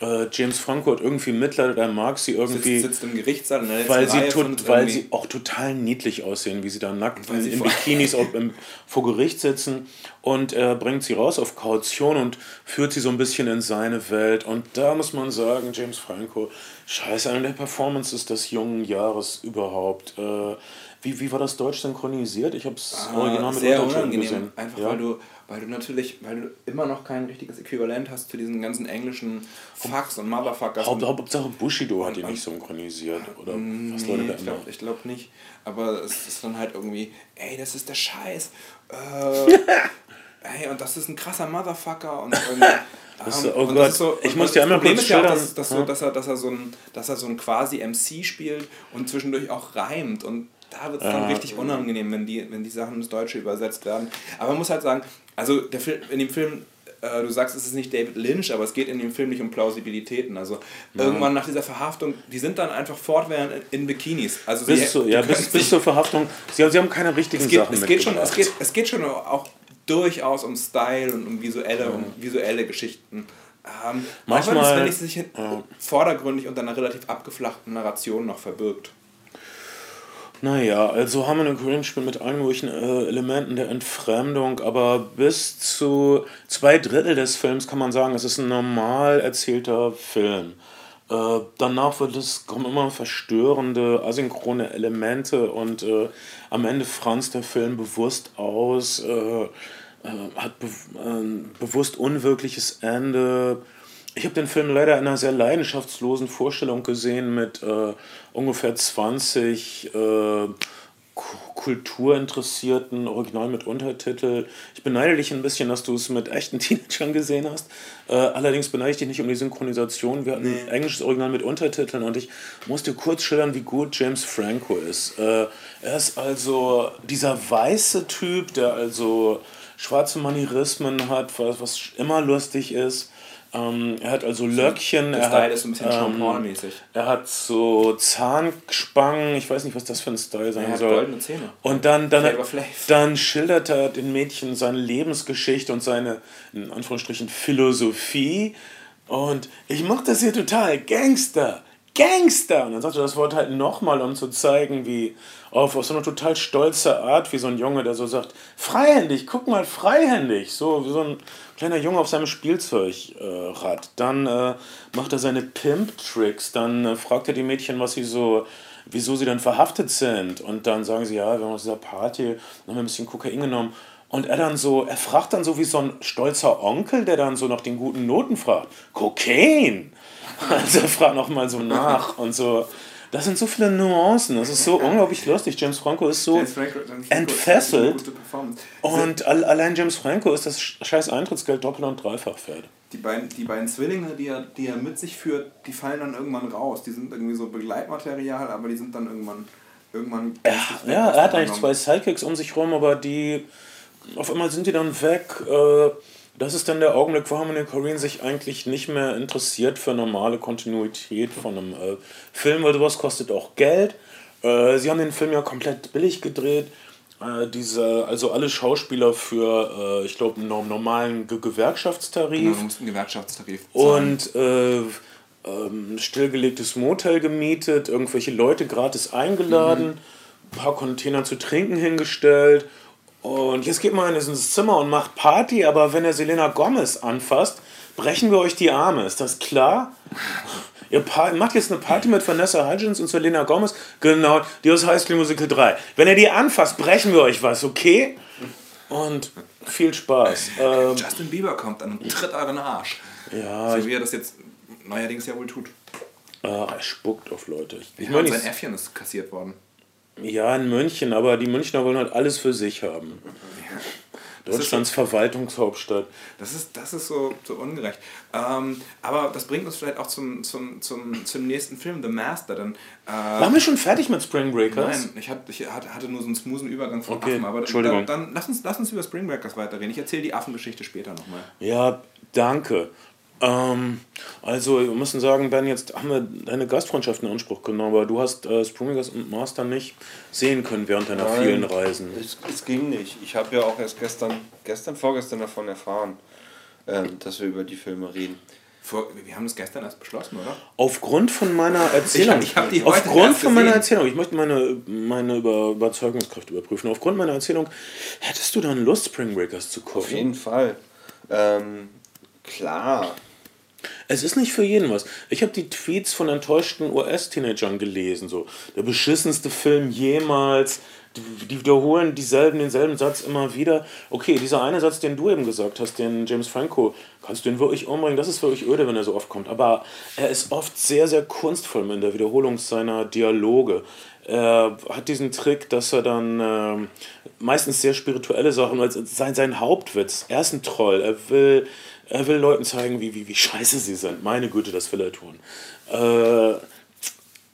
Äh, James Franco hat irgendwie Mitleid, er mag sie irgendwie, sitzt, sitzt im Gerichtssaal letzten weil, sie, und weil sie auch total niedlich aussehen, wie sie da nackt in, in Bikinis *laughs* auf, im, vor Gericht sitzen. Und er bringt sie raus auf Kaution und führt sie so ein bisschen in seine Welt. Und da muss man sagen, James Franco, scheiße, eine der Performances des jungen Jahres überhaupt. Äh, wie, wie war das deutsch synchronisiert? Ich habe es original mit Ah, sehr unangenehm. gesehen. Einfach Ja. weil du, weil du natürlich, weil du immer noch kein richtiges Äquivalent hast zu diesen ganzen englischen Fucks und Motherfuckers. Haupt, und, Hauptsache Bushido hat ihn nicht synchronisiert. Oder was Leute nee, da ich glaube glaub nicht. Aber es ist dann halt irgendwie, ey, das ist der Scheiß. Äh, *laughs* ey, und das ist ein krasser Motherfucker und. *laughs* Das ist- ähm, oh und Gott, ist so, ich und muss dir das einmal Problem kurz ist ja auch, dass, so, Ja. dass, er, dass, er so ein, dass er so ein quasi MC spielt und zwischendurch auch reimt und da wird es dann richtig unangenehm, wenn die, wenn die Sachen ins Deutsche übersetzt werden. Aber man muss halt sagen, also der Film, in dem Film, äh, du sagst, es ist nicht David Lynch, aber es geht in dem Film nicht um Plausibilitäten. Also irgendwann nach dieser Verhaftung, die sind dann einfach fortwährend in Bikinis. Also sie- Bis, zu, ja, bis, bis zur Verhaftung. Sie, haben- sie haben keine richtigen es geht, Sachen es, geht schon, es, geht, es geht schon auch durchaus um Style und um visuelle, um visuelle Geschichten. Ähm, Manchmal- auch wenn es, wenn es sich vordergründig unter einer relativ abgeflachten Narration noch verbirgt. Naja, also Harmony Korine spielt mit allen möglichen äh, Elementen der Entfremdung, aber bis zu zwei Drittel des Films kann man sagen, es ist ein normal erzählter Film. Äh, danach wird es, kommen immer verstörende, asynchrone Elemente und äh, am Ende franzt der Film bewusst aus, äh, äh, hat be äh, bewusst unwirkliches Ende. ich habe den Film leider in einer sehr leidenschaftslosen Vorstellung gesehen mit äh, ungefähr 20 äh, kulturinteressierten, original mit Untertitel. Ich beneide dich ein bisschen, dass du es mit echten *laughs* Teenagern gesehen hast. Äh, allerdings beneide ich dich nicht um die Synchronisation. Wir hatten nee. englisches Original mit Untertiteln und ich musste kurz schildern, wie gut James Franco ist. Äh, er ist also dieser weiße Typ, der also schwarze Manierismen hat, was, was immer lustig ist ähm, er hat also Löckchen. Der er Style hat, ist ein bisschen ähm, mäßig Er hat so Zahnspangen, ich weiß nicht, was das für ein Style sein er soll. Hat goldene Zähne. Und dann, dann, dann schildert er den Mädchen seine Lebensgeschichte und seine, in Anführungsstrichen, Philosophie. Und ich mach das hier total Gangster. Gangster! Und dann sagt er das Wort halt nochmal, um zu zeigen, wie auf, auf so eine total stolze Art, wie so ein Junge, der so sagt, freihändig, guck mal, freihändig. So wie so ein kleiner Junge auf seinem Spielzeugrad. Äh, dann äh, macht er seine Pimp-Tricks, dann äh, fragt er die Mädchen, was sie so wieso sie dann verhaftet sind. Und dann sagen sie, ja, wir haben aus dieser Party noch ein bisschen Kokain genommen. Und er dann so, er fragt dann so wie so ein stolzer Onkel, der dann so nach den guten Noten fragt. Kokain! *laughs* Also er fragt nochmal so nach und so. Das sind so viele Nuancen, das ist so unglaublich lustig. James Franco ist so James Franco, Franco entfesselt. Und allein James Franco ist das scheiß Eintrittsgeld doppelt und dreifach fährt. Die beiden, die beiden Zwillinge, die er, die er mit sich führt, die fallen dann irgendwann raus. Die sind irgendwie so Begleitmaterial, aber die sind dann irgendwann. irgendwann ja, ja er hat eigentlich zwei Sidekicks um sich rum, aber die. Auf einmal sind die dann weg. Äh, das ist dann der Augenblick, wo Harmony Korine sich eigentlich nicht mehr interessiert für normale Kontinuität von einem äh, Film, weil sowas kostet auch Geld. Äh, sie haben den Film ja komplett billig gedreht. Äh, diese, also alle Schauspieler für, äh, ich glaube, einen normalen Ge Gewerkschaftstarif. Genau, einen Gewerkschaftstarif. Zahlen. Und äh, ähm, stillgelegtes Motel gemietet, irgendwelche Leute gratis eingeladen, mhm. ein paar Container zu trinken hingestellt und jetzt geht man in dieses Zimmer und macht Party, aber wenn er Selena Gomez anfasst, brechen wir euch die Arme. Ist das klar? *laughs* Ihr macht jetzt eine Party mit Vanessa Hudgens und Selena Gomez. Genau, die aus High School Musical 3. Wenn er die anfasst, brechen wir euch was, okay? Und viel Spaß. *laughs* Ähm, Justin Bieber kommt dann und tritt euren Arsch. Ja. So wie er das jetzt neuerdings ja wohl tut. Ah, er spuckt auf Leute. Ich ja, meine, sein Äffchen ist kassiert worden. Ja, in München, aber die Münchner wollen halt alles für sich haben. Ja. Deutschlands so, Verwaltungshauptstadt. Das ist, das ist so, so ungerecht. Ähm, aber das bringt uns vielleicht auch zum, zum, zum, zum nächsten Film, The Master. Dann, äh, Waren wir schon fertig mit Spring Breakers? Nein, ich, hab, ich hatte nur so einen smoothen Übergang von okay, Affen. Aber Entschuldigung. Dann, dann, lass, uns, lass uns über Spring Breakers weiterreden. Ich erzähle die Affengeschichte später nochmal. Ja, danke. Ähm, also, wir müssen sagen, Ben, jetzt haben wir deine Gastfreundschaft in Anspruch genommen, aber du hast äh, Springers und Master nicht sehen können während deiner Nein, vielen Reisen. Es, es ging nicht. Ich habe ja auch erst gestern, gestern, vorgestern davon erfahren, ähm, dass wir über die Filme reden. Vor, wir haben das gestern erst beschlossen, oder? Aufgrund von meiner Erzählung. Ich, ich die aufgrund von meiner Erzählung. Ich möchte meine, meine Über Überzeugungskraft überprüfen. Aufgrund meiner Erzählung, hättest du dann Lust, Spring Breakers zu gucken? Auf jeden Fall. Ähm, klar. Es ist nicht für jeden was. Ich habe die Tweets von enttäuschten US-Teenagern gelesen. So, der beschissenste Film jemals. Die, wiederholen dieselben, denselben Satz immer wieder. Okay, dieser eine Satz, den du eben gesagt hast, den James Franco, kannst du ihn wirklich umbringen? Das ist wirklich öde, wenn er so oft kommt. Aber er ist oft sehr, sehr kunstvoll in der Wiederholung seiner Dialoge. Er hat diesen Trick, dass er dann äh, meistens sehr spirituelle Sachen, als sein, sein Hauptwitz, er ist ein Troll, er will er will Leuten zeigen, wie, wie, wie scheiße sie sind. Meine Güte, das will er tun. Äh,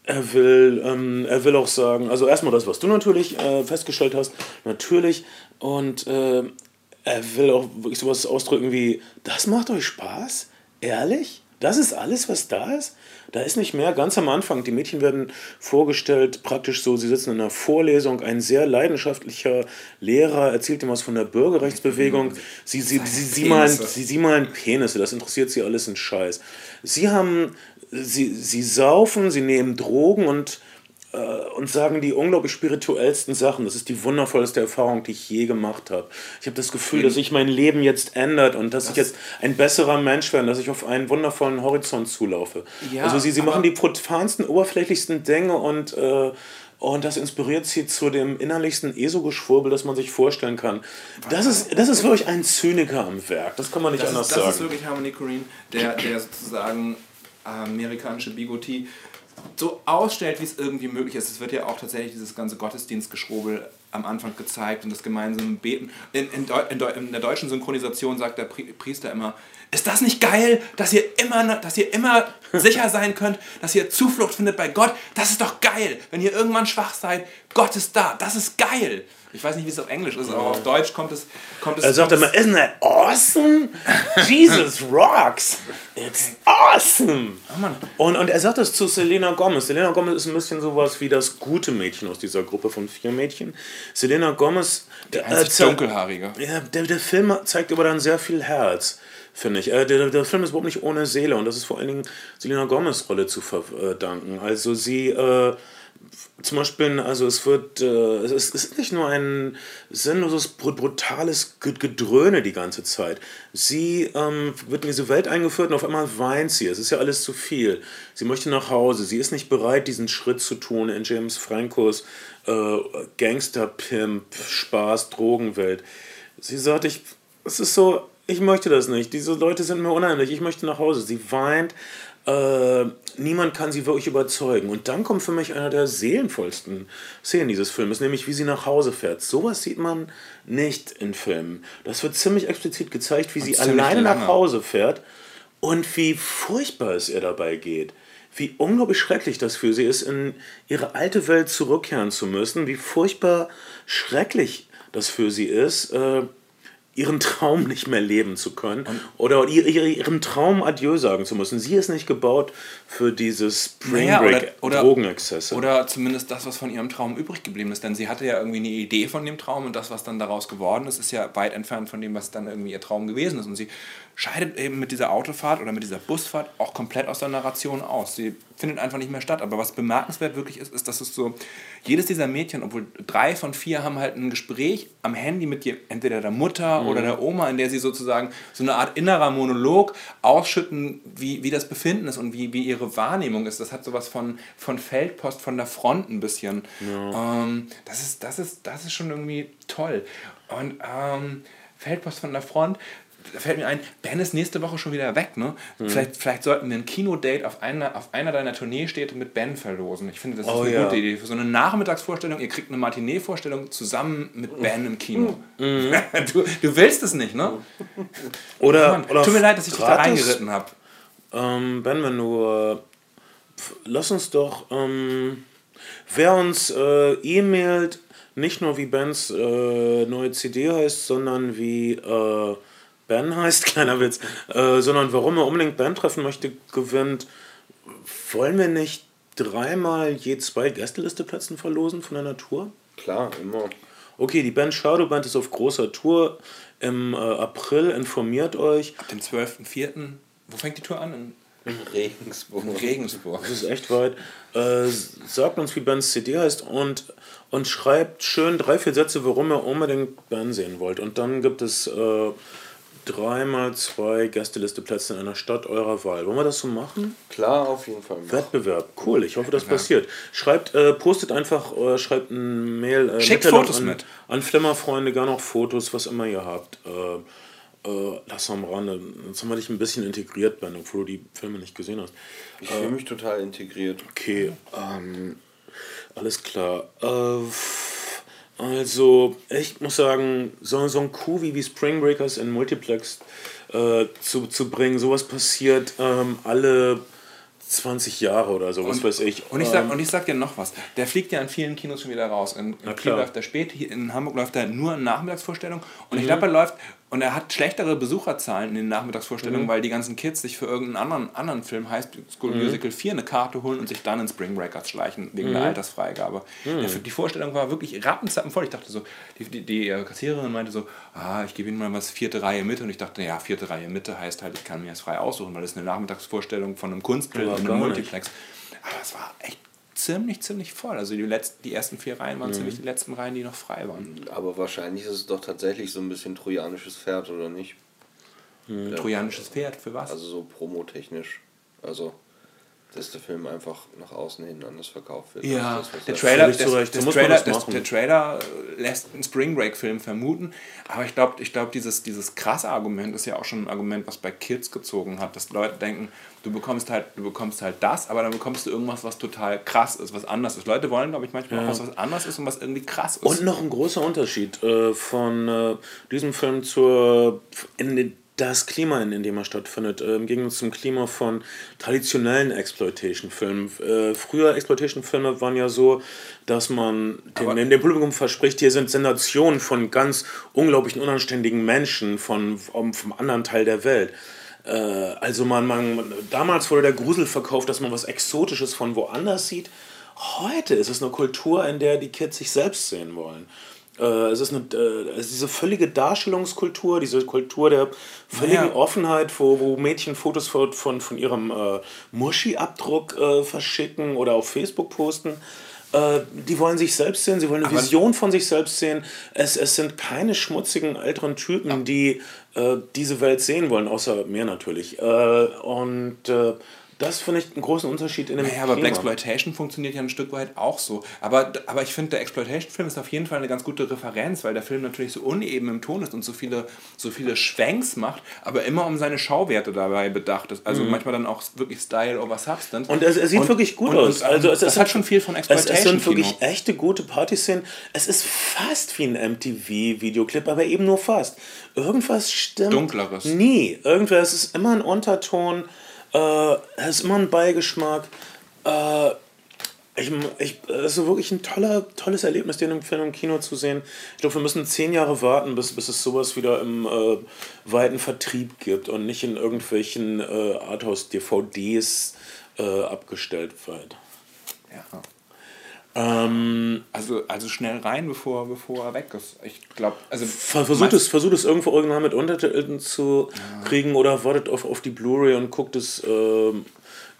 er will, ähm, er will auch sagen, also erstmal das, was du natürlich äh, festgestellt hast, natürlich. Und äh, er will auch wirklich sowas ausdrücken wie, das macht euch Spaß? Ehrlich? Das ist alles, was da ist? Da ist nicht mehr. Ganz am Anfang, die Mädchen werden vorgestellt, praktisch so, sie sitzen in einer Vorlesung, ein sehr leidenschaftlicher Lehrer erzählt ihm was von der Bürgerrechtsbewegung. Sie, sie, sie, sie, malen, sie, sie malen Penisse, das interessiert sie alles in Scheiß. Sie haben, sie, sie saufen, sie nehmen Drogen und und sagen die unglaublich spirituellsten Sachen. Das ist die wundervollste Erfahrung, die ich je gemacht habe. Ich habe das Gefühl, dass sich mein Leben jetzt ändert und dass das ich jetzt ein besserer Mensch werde, dass ich auf einen wundervollen Horizont zulaufe. Ja, also sie, sie machen die profansten, oberflächlichsten Dinge und, äh, und das inspiriert sie zu dem innerlichsten ESO-Geschwurbel, das man sich vorstellen kann. Das ist, das ist wirklich ein Zyniker am Werk, das kann man nicht das anders ist, das sagen. ist wirklich Harmony Korine, der, der sozusagen amerikanische Bigotie so ausstellt, wie es irgendwie möglich ist. Es wird ja auch tatsächlich dieses ganze Gottesdienstgeschwurbel am Anfang gezeigt und das gemeinsame Beten. In, in, in, in der deutschen Synchronisation sagt der Pri Priester immer, ist das nicht geil, dass ihr, immer, dass ihr immer *laughs* sicher sein könnt, dass ihr Zuflucht findet bei Gott? Das ist doch geil. Wenn ihr irgendwann schwach seid, Gott ist da. Das ist geil. Ich weiß nicht, wie es auf Englisch ist, aber auf Deutsch kommt es. Kommt es Er sagt immer, isn't that awesome? Jesus rocks. It's awesome. Und, und er sagt das zu Selena Gomez. Selena Gomez ist ein bisschen sowas wie das gute Mädchen aus dieser Gruppe von vier Mädchen. Selena Gomez... Der einzig Dunkelhaarige. Ja, der, der Film zeigt aber dann sehr viel Herz finde ich. Äh, der, der Film ist überhaupt nicht ohne Seele und das ist vor allen Dingen Selena Gomez Rolle zu verdanken. Also sie äh, zum Beispiel, also es wird, äh, es, ist, nicht nur ein sinnloses, brutales Gedröhne die ganze Zeit. Sie ähm, wird in diese Welt eingeführt und auf einmal weint sie. Es ist ja alles zu viel. Sie möchte nach Hause. Sie ist nicht bereit, diesen Schritt zu tun in James Francos äh, Gangster-Pimp, Spaß, Drogenwelt. Sie sagt, ich, es ist so, ich möchte das nicht. Diese Leute sind mir unheimlich. Ich möchte nach Hause. Sie weint. Äh, niemand kann sie wirklich überzeugen. Und dann kommt für mich einer der seelenvollsten Szenen dieses Filmes, nämlich wie sie nach Hause fährt. Sowas sieht man nicht in Filmen. Das wird ziemlich explizit gezeigt, wie Und sie alleine lange. nach Hause fährt und wie furchtbar es ihr dabei geht. Wie unglaublich schrecklich das für sie ist, in ihre alte Welt zurückkehren zu müssen. Wie furchtbar schrecklich das für sie ist, äh, ihren Traum nicht mehr leben zu können oder ihr, ihr, ihrem Traum Adieu sagen zu müssen. Sie ist nicht gebaut für dieses Spring Naja, Break oder- oder- Drogenexzesse. Oder zumindest das, was von ihrem Traum übrig geblieben ist. Denn sie hatte ja irgendwie eine Idee von dem Traum und das, was dann daraus geworden ist, ist ja weit entfernt von dem, was dann irgendwie ihr Traum gewesen ist. Und sie scheidet eben mit dieser Autofahrt oder mit dieser Busfahrt auch komplett aus der Narration aus. Sie findet einfach nicht mehr statt. Aber was bemerkenswert wirklich ist, ist, dass es so, jedes dieser Mädchen, obwohl drei von vier haben halt ein Gespräch am Handy mit je- entweder der Mutter oder der Oma, in der sie sozusagen so eine Art innerer Monolog ausschütten, wie, wie das Befinden ist und wie, wie ihre Wahrnehmung ist. Das hat sowas von, von Feldpost von der Front ein bisschen. Ähm, das, ist, das, ist, das ist schon irgendwie toll. Und ähm, Feldpost von der Front, da fällt mir ein, Ben ist nächste Woche schon wieder weg, ne? Mhm. Vielleicht, vielleicht sollten wir ein Kinodate auf einer, auf einer deiner Tourneestädte mit Ben verlosen. Ich finde, das ist Oh eine ja. gute Idee. Für so eine Nachmittagsvorstellung, ihr kriegt eine Matinee-Vorstellung zusammen mit Ben im Kino. Mhm. *laughs* du, du willst es nicht, ne? oder, Mann, oder tut mir leid, dass ich dich da reingeritten habe. Ähm, ben, wenn du. Äh, f- lass uns doch. Ähm, wer uns äh, e-mailt, nicht nur wie Bens äh, neue CD heißt, sondern wie äh, Ben heißt, *laughs* kleiner Witz, äh, sondern warum er unbedingt Ben treffen möchte, gewinnt. Wollen wir nicht dreimal je zwei Gästelisteplätzen verlosen von der Natur? Klar, immer. Okay, die Band Shadow Band ist auf großer Tour im äh, April. Informiert euch. Ab dem 12.04. Wo fängt die Tour an? In Regensburg. Regensburg. Das ist echt weit. Äh, sagt uns, wie Bens CD heißt und, und schreibt schön drei, vier Sätze, warum ihr unbedingt Ben sehen wollt. Und dann gibt es äh, dreimal zwei Gästelisteplätze in einer Stadt eurer Wahl. Wollen wir das so machen? Klar, auf jeden Fall. Wettbewerb. Cool, ich hoffe, das passiert. Schreibt, äh, postet einfach, äh, schreibt ein Mail. Äh, Schickt Fotos an, mit. An Flimmerfreunde, gar noch Fotos, was immer ihr habt. Äh, äh, lass am Rande. Jetzt haben wir dich ein bisschen integriert, Ben, obwohl du die Filme nicht gesehen hast. Ich fühle mich total integriert. Okay, ähm, alles klar. Äh, also, ich muss sagen, so, so ein Coup wie, wie Spring Breakers in Multiplex äh, zu, zu bringen, sowas passiert ähm, alle 20 Jahre oder so, was weiß ich. Und ich, sag, Ähm, und ich sag dir noch was. Der fliegt ja in vielen Kinos schon wieder raus. In, in Kiel läuft er spät, in Hamburg läuft er nur in Nachmittagsvorstellung. Und Mhm. ich glaube, er läuft und er hat schlechtere Besucherzahlen in den Nachmittagsvorstellungen, Mhm. weil die ganzen Kids sich für irgendeinen anderen, anderen Film, High School Mhm. Musical 4, eine Karte holen und sich dann in Spring Breakers schleichen, wegen der Altersfreigabe. Mhm. Die Vorstellung war wirklich rappenzappenvoll. Ich dachte so, die, die, die äh, Kassiererin meinte so, ah, ich gebe Ihnen mal was, vierte Reihe Mitte. Und ich dachte, ja, vierte Reihe Mitte heißt halt, ich kann mir das frei aussuchen, weil das ist eine Nachmittagsvorstellung von einem Kunstfilm Ja, einem nicht. Multiplex. Aber es war echt ziemlich, ziemlich voll. Also die, letzten, die ersten vier Reihen Mhm. waren ziemlich die letzten Reihen, die noch frei waren. Aber wahrscheinlich ist es doch tatsächlich so ein bisschen trojanisches Pferd, oder nicht? Ja. Trojanisches Pferd, für was? Also so promotechnisch. Also dass der Film einfach nach außen hin anders verkauft wird. Ja, Das, der er- Trailer, das, das muss man Trailer, der Trailer äh, lässt einen Spring Break Film vermuten, aber ich glaube, ich glaub, dieses, dieses krasse Argument ist ja auch schon ein Argument, was bei Kids gezogen hat, dass Leute denken, du bekommst halt, du bekommst halt das, aber dann bekommst du irgendwas, was total krass ist, was anders ist. Leute wollen, glaube ich, manchmal auch was, was anders ist und was irgendwie krass ist. Und noch ein großer Unterschied äh, von äh, diesem Film zur in den- das Klima, in, dem er stattfindet, äh, im Gegensatz zum Klima von traditionellen Exploitation-Filmen. Äh, früher Exploitation-Filme waren ja so, dass man dem, dem, dem Publikum verspricht, hier sind Sensationen von ganz unglaublichen, unanständigen Menschen von, vom, vom anderen Teil der Welt. Äh, also man, man, damals wurde der Grusel verkauft, dass man was Exotisches von woanders sieht. Heute ist es eine Kultur, in der die Kids sich selbst sehen wollen. Äh, es ist eine, äh, es ist diese völlige Darstellungskultur, diese Kultur der völligen Ja. Offenheit, wo, wo Mädchen Fotos von, von, von ihrem äh, Muschi-Abdruck äh, verschicken oder auf Facebook posten. Äh, die wollen sich selbst sehen, sie wollen eine Aber- Vision von sich selbst sehen. Es, es sind keine schmutzigen älteren Typen, die äh, diese Welt sehen wollen, außer mir natürlich. Und das finde ich einen großen Unterschied in dem Naja, aber Klima. Blaxploitation funktioniert ja ein Stück weit auch so. Aber, aber ich finde, der Exploitation-Film ist auf jeden Fall eine ganz gute Referenz, weil der Film natürlich so uneben im Ton ist und so viele, so viele Schwenks macht, aber immer um seine Schauwerte dabei bedacht ist. Also manchmal dann auch wirklich Style over Substance. Mhm. Und es, es sieht Und- wirklich gut und- aus. und, Also es, es hat schon viel von Es, es Exploitation. sind wirklich echte gute Partyszenen. Es ist fast wie ein MTV-Videoclip, aber eben nur fast. Irgendwas stimmt. Dunkleres. Nie. Irgendwas es ist immer ein Unterton. Äh, es ist immer ein Beigeschmack. Äh, ich, ich, es ist wirklich ein toller, tolles Erlebnis, den Film im Kino zu sehen. Ich glaube, wir müssen zehn Jahre warten, bis, bis es sowas wieder im äh, weiten Vertrieb gibt und nicht in irgendwelchen äh, Arthouse-DVDs äh, abgestellt wird. Ja. Ähm, Also, also schnell rein, bevor, bevor er weg ist. Ich glaube, also. ver- versucht, es, versucht es irgendwo original mit Untertiteln zu kriegen oder wartet auf, auf die Blu-ray und guckt es. Ähm,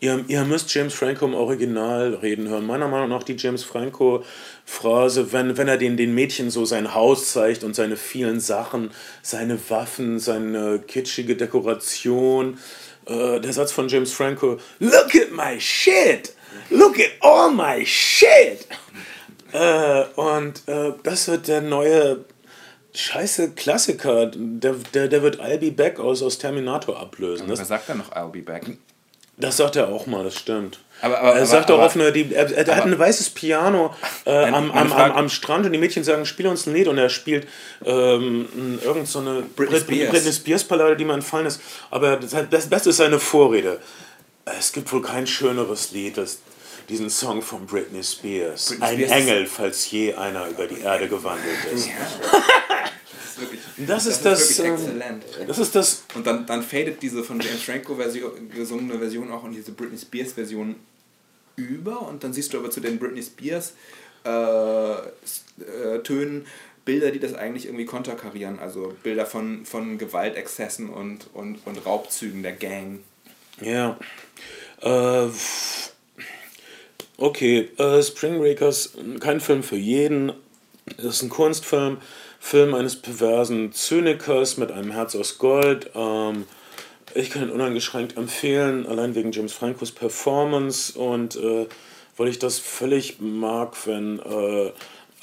ihr, ihr müsst James Franco im Original reden hören. Meiner Meinung nach die James Franco-Phrase, wenn, wenn er den, den Mädchen so sein Haus zeigt und seine vielen Sachen, seine Waffen, seine kitschige Dekoration. Äh, der Satz von James Franco: Look at my shit! Look at all my shit! Äh, und äh, das wird der neue scheiße Klassiker. Der, der, der wird I'll Be Back aus, aus Terminator ablösen. Das, sagt dann noch I'll be back? das sagt er auch mal, das stimmt. Aber- aber- er sagt aber- auch auf eine, die, er, er hat ein weißes Piano äh, am, am, am, am Strand und die Mädchen sagen, spiel uns ein Lied und er spielt ähm, irgend so eine Britney Brit- Spears. Britney Spears Ballade, die mir entfallen ist. Aber das, das Beste ist seine Vorrede. Es gibt wohl kein schöneres Lied, als diesen Song von Britney Spears. Britney ein Spears ist- Engel, falls je einer über die Erde gewandelt ist. Das ist wirklich, Das ist das, ähm, exzellent. Das ist das Und dann, dann fadet diese von James Franco Version, gesungene Version auch in diese Britney Spears Version über und dann siehst du aber zu den Britney Spears äh, äh, Tönen Bilder, die das eigentlich irgendwie konterkarieren. Also Bilder von, von Gewaltexzessen und, und, und Raubzügen der Gang. Ja. Äh, okay, äh, Spring Breakers, kein Film für jeden. Es ist ein Kunstfilm, Film eines perversen Zynikers mit einem Herz aus Gold. Ähm, ich kann ihn uneingeschränkt empfehlen, allein wegen James Francos Performance und äh, weil ich das völlig mag, wenn äh,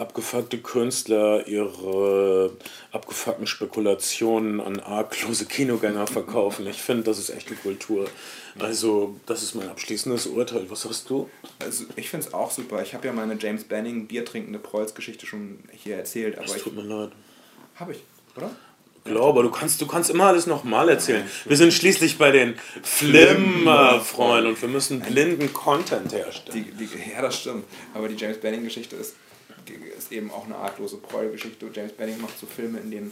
abgefuckte Künstler ihre abgefuckten Spekulationen an arglose Kinogänger verkaufen. Ich finde, das ist echte Kultur. Also, das ist mein abschließendes Urteil. Was sagst du? Also ich finde es auch super. Ich habe ja meine James Banning biertrinkende Prolls-Geschichte schon hier erzählt, aber ich tut mir leid. habe ich, oder? Glaube, du kannst, du kannst immer alles nochmal erzählen. Wir sind schließlich bei den Flimmer-Freunden und wir müssen blinden Content herstellen. Die, die, ja, das stimmt. Aber die James Banning-Geschichte ist, ist eben auch eine artlose Proll-Geschichte. James Banning macht so Filme, in denen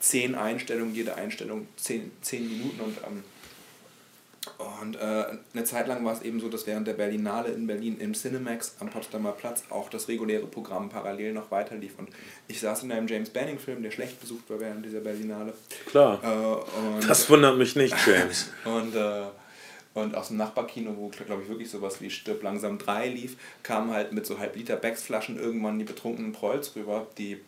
zehn Einstellungen, jede Einstellung zehn, zehn Minuten und ähm, und äh, eine Zeit lang war es eben so, dass während der Berlinale in Berlin im Cinemax am Potsdamer Platz auch das reguläre Programm parallel noch weiterlief. Und ich saß in einem James Banning-Film, der schlecht besucht war während dieser Berlinale. Klar. Äh, Das wundert mich nicht, James. *laughs* und, äh, und aus dem Nachbarkino, wo, glaube ich, wirklich sowas wie Stirb langsam 3 lief, kamen halt mit so halb Liter Becks Flaschen irgendwann die betrunkenen Prolls rüber, die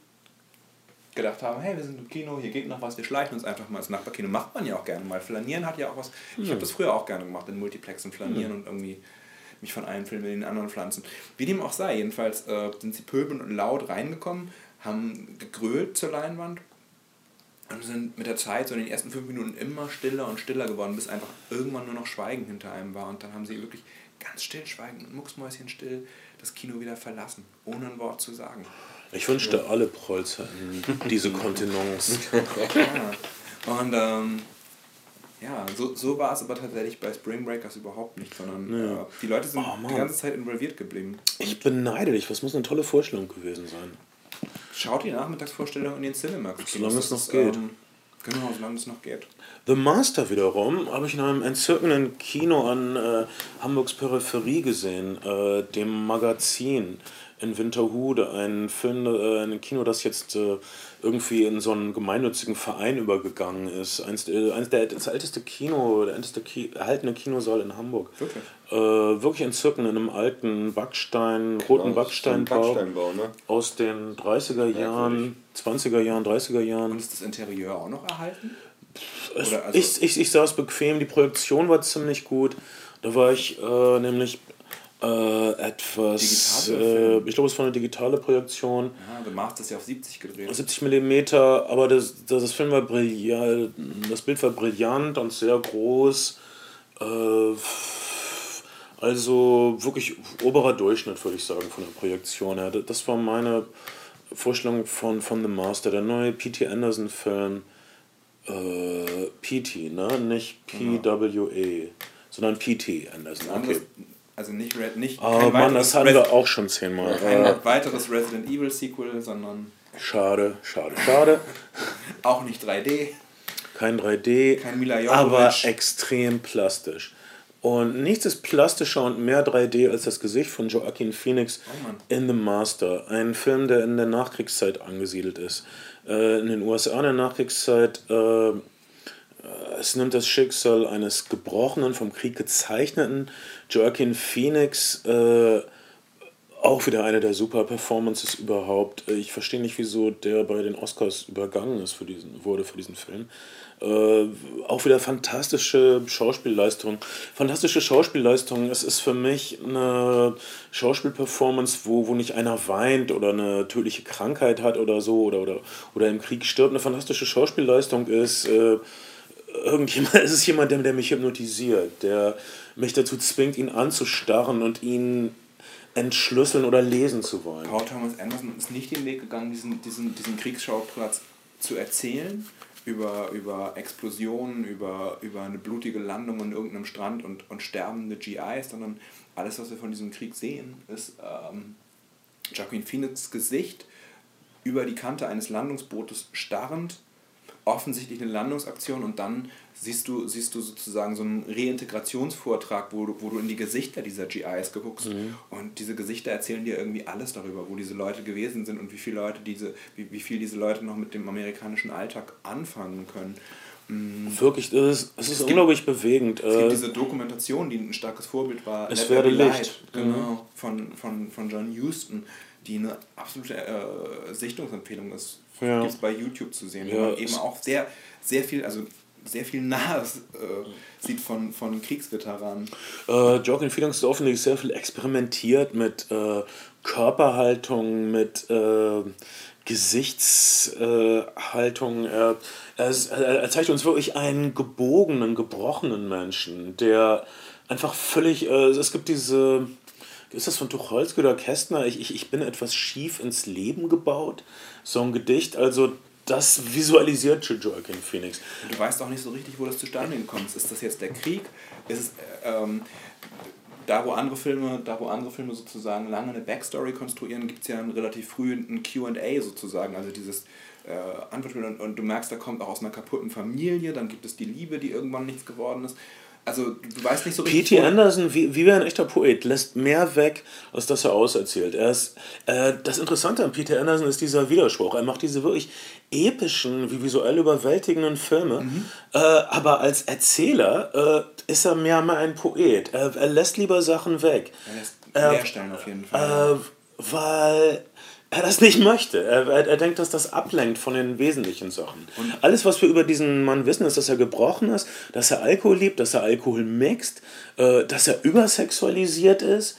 gedacht haben, hey, wir sind im Kino, hier geht noch was, wir schleichen uns einfach mal ins Nachbarkino. Macht man ja auch gerne mal. Flanieren hat ja auch was. Ich habe das früher auch gerne gemacht, in Multiplexen flanieren und irgendwie mich von einem Film in den anderen pflanzen. Wie dem auch sei, jedenfalls äh, sind sie pöbelnd und laut reingekommen, haben gegrölt zur Leinwand und sind mit der Zeit so in den ersten fünf Minuten immer stiller und stiller geworden, bis einfach irgendwann nur noch Schweigen hinter einem war. Und dann haben sie wirklich ganz still, schweigend, mucksmäuschen still das Kino wieder verlassen, ohne ein Wort zu sagen. Ich wünschte, alle Prolls hätten diese *laughs* Kontenance. ja. Und ähm, ja, so, so war es aber tatsächlich bei Spring Breakers überhaupt nicht, sondern Ja. äh, die Leute sind Oh, die ganze Zeit involviert geblieben. Ich beneide dich, was muss eine tolle Vorstellung gewesen sein. Schaut die Nachmittagsvorstellung in den Cinemax. Solange es noch geht. Ähm, genau, solange es noch geht. The Master wiederum habe ich in einem entzückenden Kino an äh, Hamburgs Peripherie gesehen, äh, dem Magazin in Winterhude. Ein Film, äh, ein Kino, das jetzt äh, irgendwie in so einen gemeinnützigen Verein übergegangen ist. Eins, äh, eins der, das älteste Kino, der älteste Ki erhaltene Kinosaal in Hamburg. Wirklich? Äh, wirklich entzückend in einem alten Backstein, roten Genau, ein Backsteinbau Backsteinbau, ne? aus den 30er Jahren, 20er Jahren, 30er Jahren. Und ist das Interieur auch noch erhalten? Also- ich, ich, ich saß bequem, die Projektion war ziemlich gut. Da war ich äh, nämlich äh, etwas, äh, ich glaube, es war eine digitale Projektion. Ja, The Master ist ja auf 70 gedreht. 70 mm, aber das, das, das Film war brillant, das Bild war brillant und sehr groß. Äh, also wirklich oberer Durchschnitt, würde ich sagen, von der Projektion her. Das war meine Vorstellung von, von The Master, der neue P.T. Anderson-Film. Äh, P.T., ne? Nicht P.W.A., sondern P.T. Anderson. Okay. Also nicht, Red, nicht Oh Mann, das hatten Res- wir auch schon zehnmal. Kein Äh, weiteres Resident Evil Sequel, sondern schade, schade, schade. *laughs* auch nicht 3D. Kein 3D, Kein Mila aber Jovovich. extrem plastisch. Und nichts ist plastischer und mehr 3D als das Gesicht von Joaquin Phoenix Oh in The Master. Ein Film, der in der Nachkriegszeit angesiedelt ist. Äh, in den USA in der Nachkriegszeit. Äh, es nimmt das Schicksal eines gebrochenen, vom Krieg gezeichneten Joaquin Phoenix. Äh, auch wieder eine der super Performances überhaupt. Äh, Ich verstehe nicht, wieso der bei den Oscars übergangen ist für diesen, wurde für diesen Film. Äh, auch wieder fantastische Schauspielleistung. Fantastische Schauspielleistung. Es ist für mich eine Schauspielperformance, wo, wo nicht einer weint oder eine tödliche Krankheit hat oder so oder, oder, oder im Krieg stirbt. Eine fantastische Schauspielleistung ist. Äh, irgendjemand, *laughs* es ist jemand, der, der mich hypnotisiert, der mich dazu zwingt, ihn anzustarren und ihn entschlüsseln oder lesen zu wollen. Paul Thomas Anderson ist nicht den Weg gegangen, diesen, diesen, diesen Kriegsschauplatz zu erzählen, über, über Explosionen, über, über eine blutige Landung an irgendeinem Strand und, und sterbende GIs, sondern alles, was wir von diesem Krieg sehen, ist ähm, Joaquin Phoenix Gesicht über die Kante eines Landungsbootes starrend, offensichtlich eine Landungsaktion und dann siehst du, siehst du sozusagen so einen Reintegrationsvortrag, wo du, wo du in die Gesichter dieser GIs guckst und diese Gesichter erzählen dir irgendwie alles darüber, wo diese Leute gewesen sind und wie viele Leute diese, wie, wie viel diese Leute noch mit dem amerikanischen Alltag anfangen können. Mm, Wirklich, es ist, es ist gibt- unglaublich bewegend. Es gibt Äh, diese Dokumentation, die ein starkes Vorbild war. Es Let werde Licht. Mhm. Genau, von, von, von John Huston, die eine absolute äh, Sichtungsempfehlung ist. Ja. Gibt es bei YouTube zu sehen. Ja, wo man eben es- auch sehr, sehr viel, also sehr viel Nahes äh, sieht von, von Kriegsveteranen. Äh, Joaquin Phoenix hat offensichtlich sehr viel experimentiert mit äh, Körperhaltung, mit äh, Gesichtshaltung. er, er, ist- er, er zeigt uns wirklich einen gebogenen, gebrochenen Menschen, der einfach völlig. Äh, es gibt diese. Ist das von Tucholsky oder Kästner? Ich, ich, ich bin etwas schief ins Leben gebaut. So ein Gedicht. Also, das visualisiert Joaquin Phoenix. Du weißt auch nicht so richtig, wo das zustande gekommen ist. Ist das jetzt der Krieg? Ist es äh, ähm, da, wo andere Filme, da wo andere Filme sozusagen lange eine Backstory konstruieren, gibt es ja ein relativ früh ein QA sozusagen, also dieses äh, Antwortspiel und, und du merkst, da kommt auch aus einer kaputten Familie, dann gibt es die Liebe, die irgendwann nichts geworden ist. Also du, weißt nicht so richtig. P.T. Anderson, wie, wie wäre ein echter Poet, lässt mehr weg, als dass er auserzählt. Er ist, äh, das Interessante an P.T. Anderson ist dieser Widerspruch. Er macht diese wirklich epischen, wie visuell überwältigenden Filme, äh, aber als Erzähler äh, ist er mehr mal ein Poet. Er, er lässt lieber Sachen weg. Er lässt Äh, Leerstellen auf jeden Fall. Äh, weil er das nicht möchte. Er, er, er denkt, dass das ablenkt von den wesentlichen Sachen. Alles, was wir über diesen Mann wissen, ist, dass er gebrochen ist, dass er Alkohol liebt, dass er Alkohol mixt, äh, dass er übersexualisiert ist.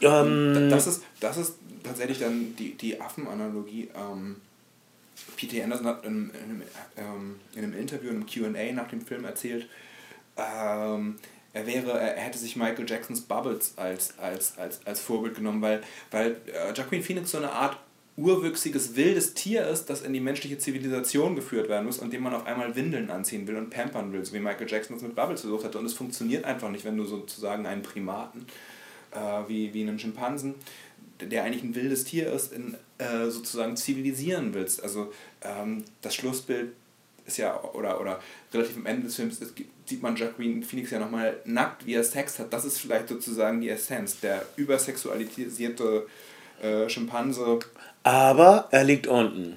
Ja. Ähm, das, ist, das ist tatsächlich dann die, die Affenanalogie. Ähm, P.T. Anderson hat in, in, einem, ähm, in einem Interview, in einem QA nach dem Film erzählt, ähm, er wäre, er hätte sich Michael Jacksons Bubbles als, als, als, als Vorbild genommen, weil, weil äh, Joaquin Phoenix so eine Art urwüchsiges, wildes Tier ist, das in die menschliche Zivilisation geführt werden muss und dem man auf einmal Windeln anziehen will und pampern will, so wie Michael Jackson das mit Bubbles versucht hatte. Und es funktioniert einfach nicht, wenn du sozusagen einen Primaten, äh, wie, wie einen Schimpansen, der eigentlich ein wildes Tier ist, in, äh, sozusagen zivilisieren willst. Also ähm, das Schlussbild ist ja, oder, oder relativ am Ende des Films ist, sieht man Jacqueline Phoenix ja nochmal nackt, wie er Sex hat. Das ist vielleicht sozusagen die Essenz. Der übersexualisierte äh, Schimpanse. Aber er liegt unten.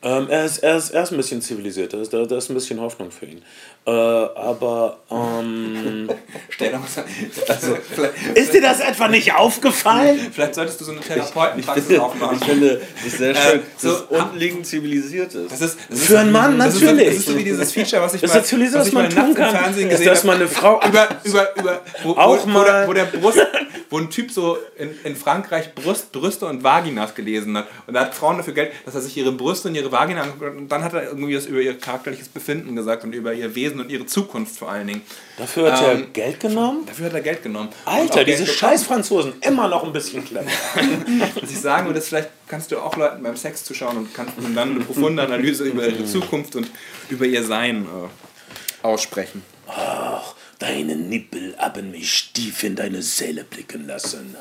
Ähm, er, ist, er, ist, er ist ein bisschen zivilisiert, da da ist ein bisschen Hoffnung für ihn. Äh, aber, ähm, *laughs* Stell doch mal also, *laughs* Ist dir das etwa nicht aufgefallen? Vielleicht solltest du so eine Therapeutenpraxis aufmachen. Ich finde, das ist sehr schön, Äh, so, dass unten zivilisiert ist. Das ist, das ist Für einen Mann das ist, natürlich. Das ist so wie dieses Feature, was ich Das mal, Zivilisierte, was was ich mal man tun kann, Fernsehen ist, dass man eine Frau... *laughs* über, über, über, wo, Auch wo, mal- wo, der, wo der Brust, wo ein Typ so in, in Frankreich Brust, Brüste und Vaginas gelesen hat. Und da hat Frauen dafür Geld, dass er sich ihre Brüste und ihre Vagina anguckt. Und dann hat er irgendwie was über ihr charakterliches Befinden gesagt und über ihr Wesen und ihre Zukunft vor allen Dingen. Dafür hat er Ähm, Geld genommen? Dafür hat er Geld genommen. Und Alter, diese scheiß Franzosen, immer noch ein bisschen clever. *laughs* Was ich sagen würde, ist, vielleicht kannst du auch Leuten beim Sex zuschauen und kannst dann eine profunde Analyse über ihre Zukunft und über ihr Sein äh, aussprechen. Ach, deine Nippel haben mich tief in deine Seele blicken lassen.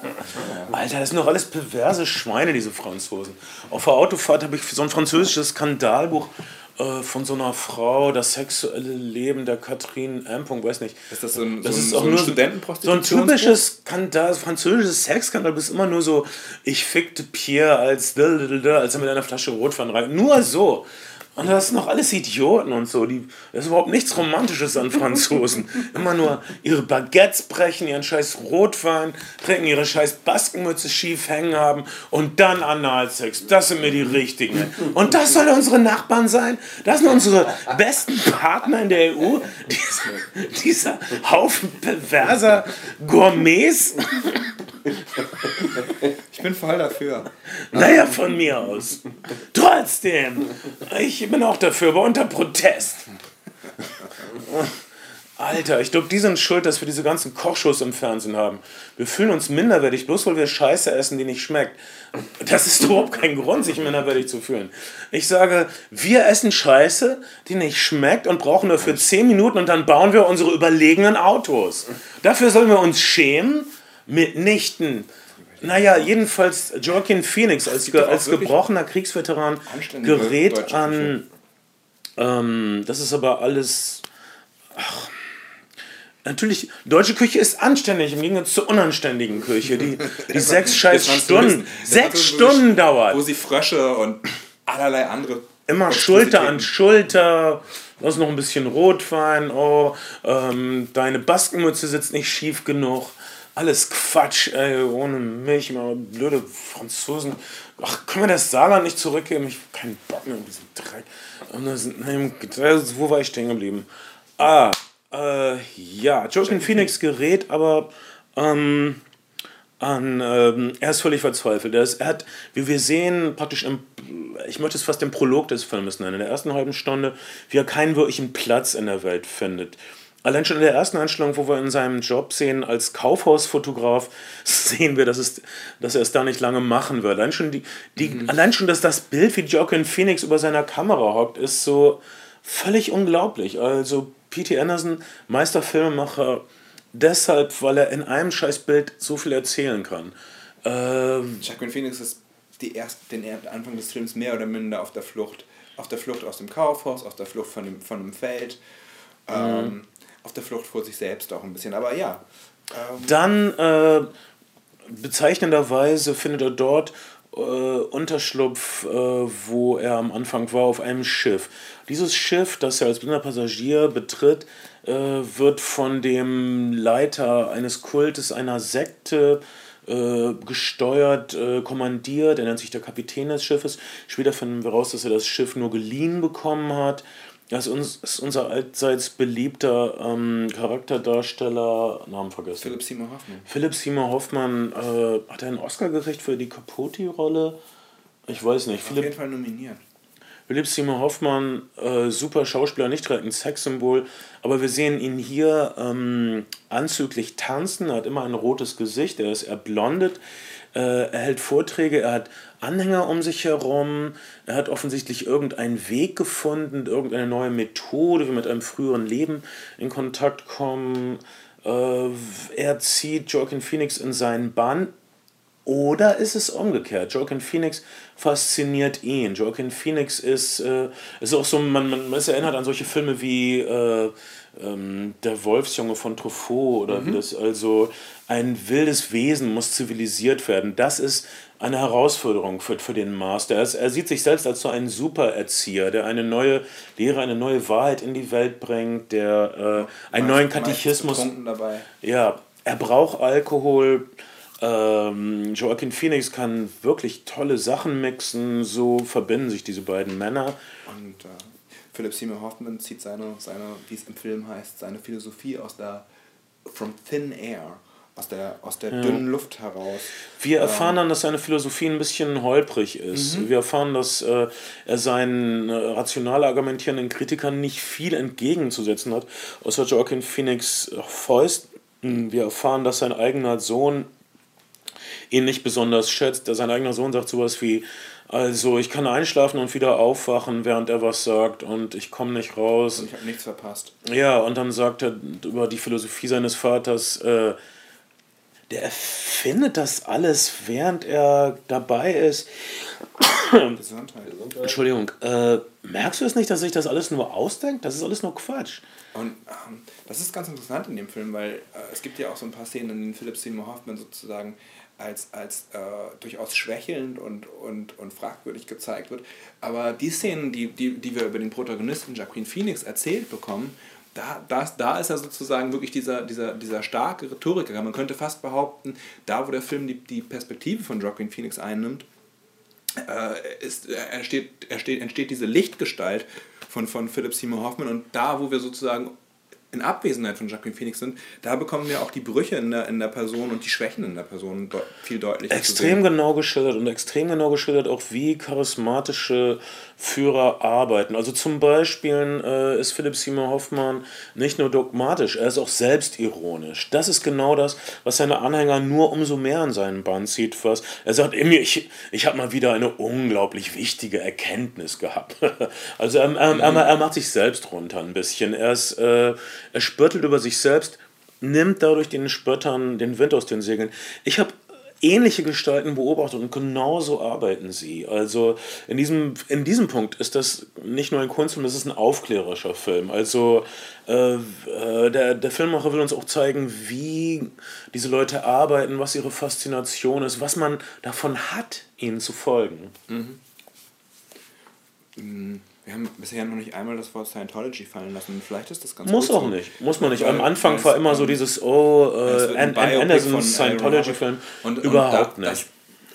Alter, das sind doch alles perverse Schweine, diese Franzosen. Auf der Autofahrt habe ich so ein französisches Skandalbuch äh, von so einer Frau, das sexuelle Leben der Katrin M. weiß nicht. Ist das so ein, Das so ist ein, auch so nur so ein typisches Skandal, französisches Sexskandal. Du bist immer nur so, ich fickte Pierre als, als er mit einer Flasche Rotwein rein. Nur so. Und das sind noch alles Idioten und so. Die, das ist überhaupt nichts Romantisches an Franzosen. *laughs* Immer nur ihre Baguettes brechen, ihren scheiß Rotwein, trinken ihre scheiß Baskenmütze schief hängen haben und dann Analsex. Das sind mir die richtigen. Und das soll unsere Nachbarn sein? Das sind unsere besten Partner in der EU? Dieser, dieser Haufen perverser Gourmets? Ich bin voll dafür. Naja, von mir aus. Trotzdem, ich bin auch dafür, aber unter Protest. Alter, ich glaube, die sind schuld, dass wir diese ganzen Kochshows im Fernsehen haben. Wir fühlen uns minderwertig, bloß weil wir Scheiße essen, die nicht schmeckt. Das ist *laughs* überhaupt kein Grund, sich minderwertig zu fühlen. Ich sage, wir essen Scheiße, die nicht schmeckt und brauchen dafür 10 Minuten und dann bauen wir unsere überlegenen Autos. Dafür sollen wir uns schämen? Mitnichten. Naja, jedenfalls Joaquin Phoenix als, ge als gebrochener Kriegsveteran gerät an. Ähm, das ist aber alles. Ach, natürlich, deutsche Küche ist anständig im Gegensatz zur unanständigen Küche, die, *laughs* die sechs scheiß du Stunden, sechs Stunden dauert. Wo sie Frösche und allerlei andere. Immer Schulter an Schulter, da ist noch ein bisschen Rotwein, oh, ähm, deine Baskenmütze sitzt nicht schief genug. Alles Quatsch, ey, ohne mich, mal blöde Franzosen. Ach, können wir das Saarland nicht zurückgeben? Ich hab keinen Bock mehr auf diesen Dreck. Und das, nein, das- wo war ich stehen geblieben? Ah, äh, ja, Joaquin Phoenix gerät, aber ähm, an, ähm, er ist völlig verzweifelt. Er, ist, er hat, wie wir sehen, praktisch im, ich möchte es fast den Prolog des Filmes nennen, in der ersten halben Stunde, wie er keinen wirklichen Platz in der Welt findet. Allein schon in der ersten Einstellung, wo wir in seinem Job sehen als Kaufhausfotograf, *laughs* sehen wir, dass, es, dass er es da nicht lange machen wird. Allein schon, die, die, allein schon dass das Bild, wie Joaquin Phoenix über seiner Kamera hockt, ist so völlig unglaublich. Also P.T. Anderson, Meisterfilmemacher, deshalb, weil er in einem Scheißbild so viel erzählen kann. Ähm, Joaquin Phoenix ist die erst, den Anfang des Films mehr oder minder auf der Flucht. Auf der Flucht aus dem Kaufhaus, auf der Flucht von dem, von dem Feld, ähm, auf der Flucht vor sich selbst auch ein bisschen. Aber ja, ähm, Dann äh, bezeichnenderweise findet er dort äh, Unterschlupf, äh, wo er am Anfang war, auf einem Schiff. Dieses Schiff, das er als blinder Passagier betritt, äh, wird von dem Leiter eines Kultes, einer Sekte, äh, gesteuert, äh, kommandiert. Er nennt sich der Kapitän des Schiffes. Später finden wir raus, dass er das Schiff nur geliehen bekommen hat. Das ist, uns, ist unser allseits beliebter ähm, Charakterdarsteller, Namen vergessen. Philip Seymour Hoffman. Philip Seymour Hoffman, äh, hat er einen Oscar gekriegt für die Capote-Rolle? Ich weiß nicht. Auf Philipp, jeden Fall nominiert. Philipp Seymour Hoffmann, äh, super Schauspieler, nicht direkt ein Sexsymbol, aber wir sehen ihn hier ähm, anzüglich tanzen. Er hat immer ein rotes Gesicht, er ist erblondet, äh, er hält Vorträge, er hat Anhänger um sich herum, er hat offensichtlich irgendeinen Weg gefunden, irgendeine neue Methode, wie mit einem früheren Leben in Kontakt kommen. Äh, er zieht Joaquin Phoenix in seinen Bann oder ist es umgekehrt? Joaquin Phoenix fasziniert ihn. Joaquin Phoenix ist, äh, ist auch so, man, man ist erinnert an solche Filme wie äh, ähm, Der Wolfsjunge von Truffaut oder Mhm. das, also ein wildes Wesen muss zivilisiert werden. Das ist eine Herausforderung für, für den Master. Er, er sieht sich selbst als so einen Supererzieher, der eine neue Lehre, eine neue Wahrheit in die Welt bringt, der äh, einen neuen Meistens Katechismus ja, er braucht Alkohol. Ähm, Joaquin Phoenix kann wirklich tolle Sachen mixen. So verbinden sich diese beiden Männer. Und äh, Philip Seymour Hoffman zieht seine, seine, wie es im Film heißt, seine Philosophie aus der From Thin Air, aus der, aus der dünnen Luft heraus. Wir erfahren dann, dass seine Philosophie ein bisschen holprig ist. Wir erfahren, dass äh, er seinen äh, rational argumentierenden Kritikern nicht viel entgegenzusetzen hat, außer Joaquin Phoenix Fäust. Wir erfahren, dass sein eigener Sohn ihn nicht besonders schätzt. Sein eigener Sohn sagt sowas wie, also ich kann einschlafen und wieder aufwachen, während er was sagt und ich komme nicht raus. Und ich habe nichts verpasst. Ja, und dann sagt er über die Philosophie seines Vaters, äh, der erfindet das alles, während er dabei ist. Gesundheit. Entschuldigung, äh, merkst du es nicht, dass sich das alles nur ausdenkt? Das ist alles nur Quatsch. Und ähm, das ist ganz interessant in dem Film, weil äh, es gibt ja auch so ein paar Szenen, in denen Philip Seymour Hoffman sozusagen als, als äh, durchaus schwächelnd und, und, und fragwürdig gezeigt wird. Aber die Szenen, die, die, die wir über den Protagonisten Joaquin Phoenix erzählt bekommen, da, das, da ist er sozusagen wirklich dieser, dieser, dieser starke Rhetoriker. Man könnte fast behaupten, da wo der Film die, die Perspektive von Joaquin Phoenix einnimmt, äh, ist, er steht, er steht, entsteht diese Lichtgestalt von, von Philip Seymour Hoffman und da, wo wir sozusagen in Abwesenheit von Joaquin Phoenix sind, da bekommen wir auch die Brüche in der, in der Person und die Schwächen in der Person viel deutlicher Extrem genau geschildert und extrem genau geschildert auch, wie charismatische Führer arbeiten. Also zum Beispiel äh, ist Philipp Seymour Hoffmann nicht nur dogmatisch, er ist auch selbstironisch. Das ist genau das, was seine Anhänger nur umso mehr an seinen Bann zieht. Was er sagt, ich, ich habe mal wieder eine unglaublich wichtige Erkenntnis gehabt. *laughs* also er, er, er, er macht sich selbst runter ein bisschen. Er, ist, äh, er spöttelt über sich selbst, nimmt dadurch den Spöttern den Wind aus den Segeln. Ich habe ähnliche Gestalten beobachtet und genauso arbeiten sie. Also in diesem, in diesem Punkt ist das nicht nur ein Kunstfilm, das ist ein aufklärerischer Film. Also äh, äh, der, der Filmemacher will uns auch zeigen, wie diese Leute arbeiten, was ihre Faszination ist, was man davon hat, ihnen zu folgen. Wir haben bisher noch nicht einmal das Wort Scientology fallen lassen. Vielleicht ist das ganz Muss auch so. nicht. Muss man nicht. Weil- Am Anfang war immer so dieses, oh, äh, An An Biopic Andersons von Scientology-Film. Und- und Überhaupt da- nicht. Das,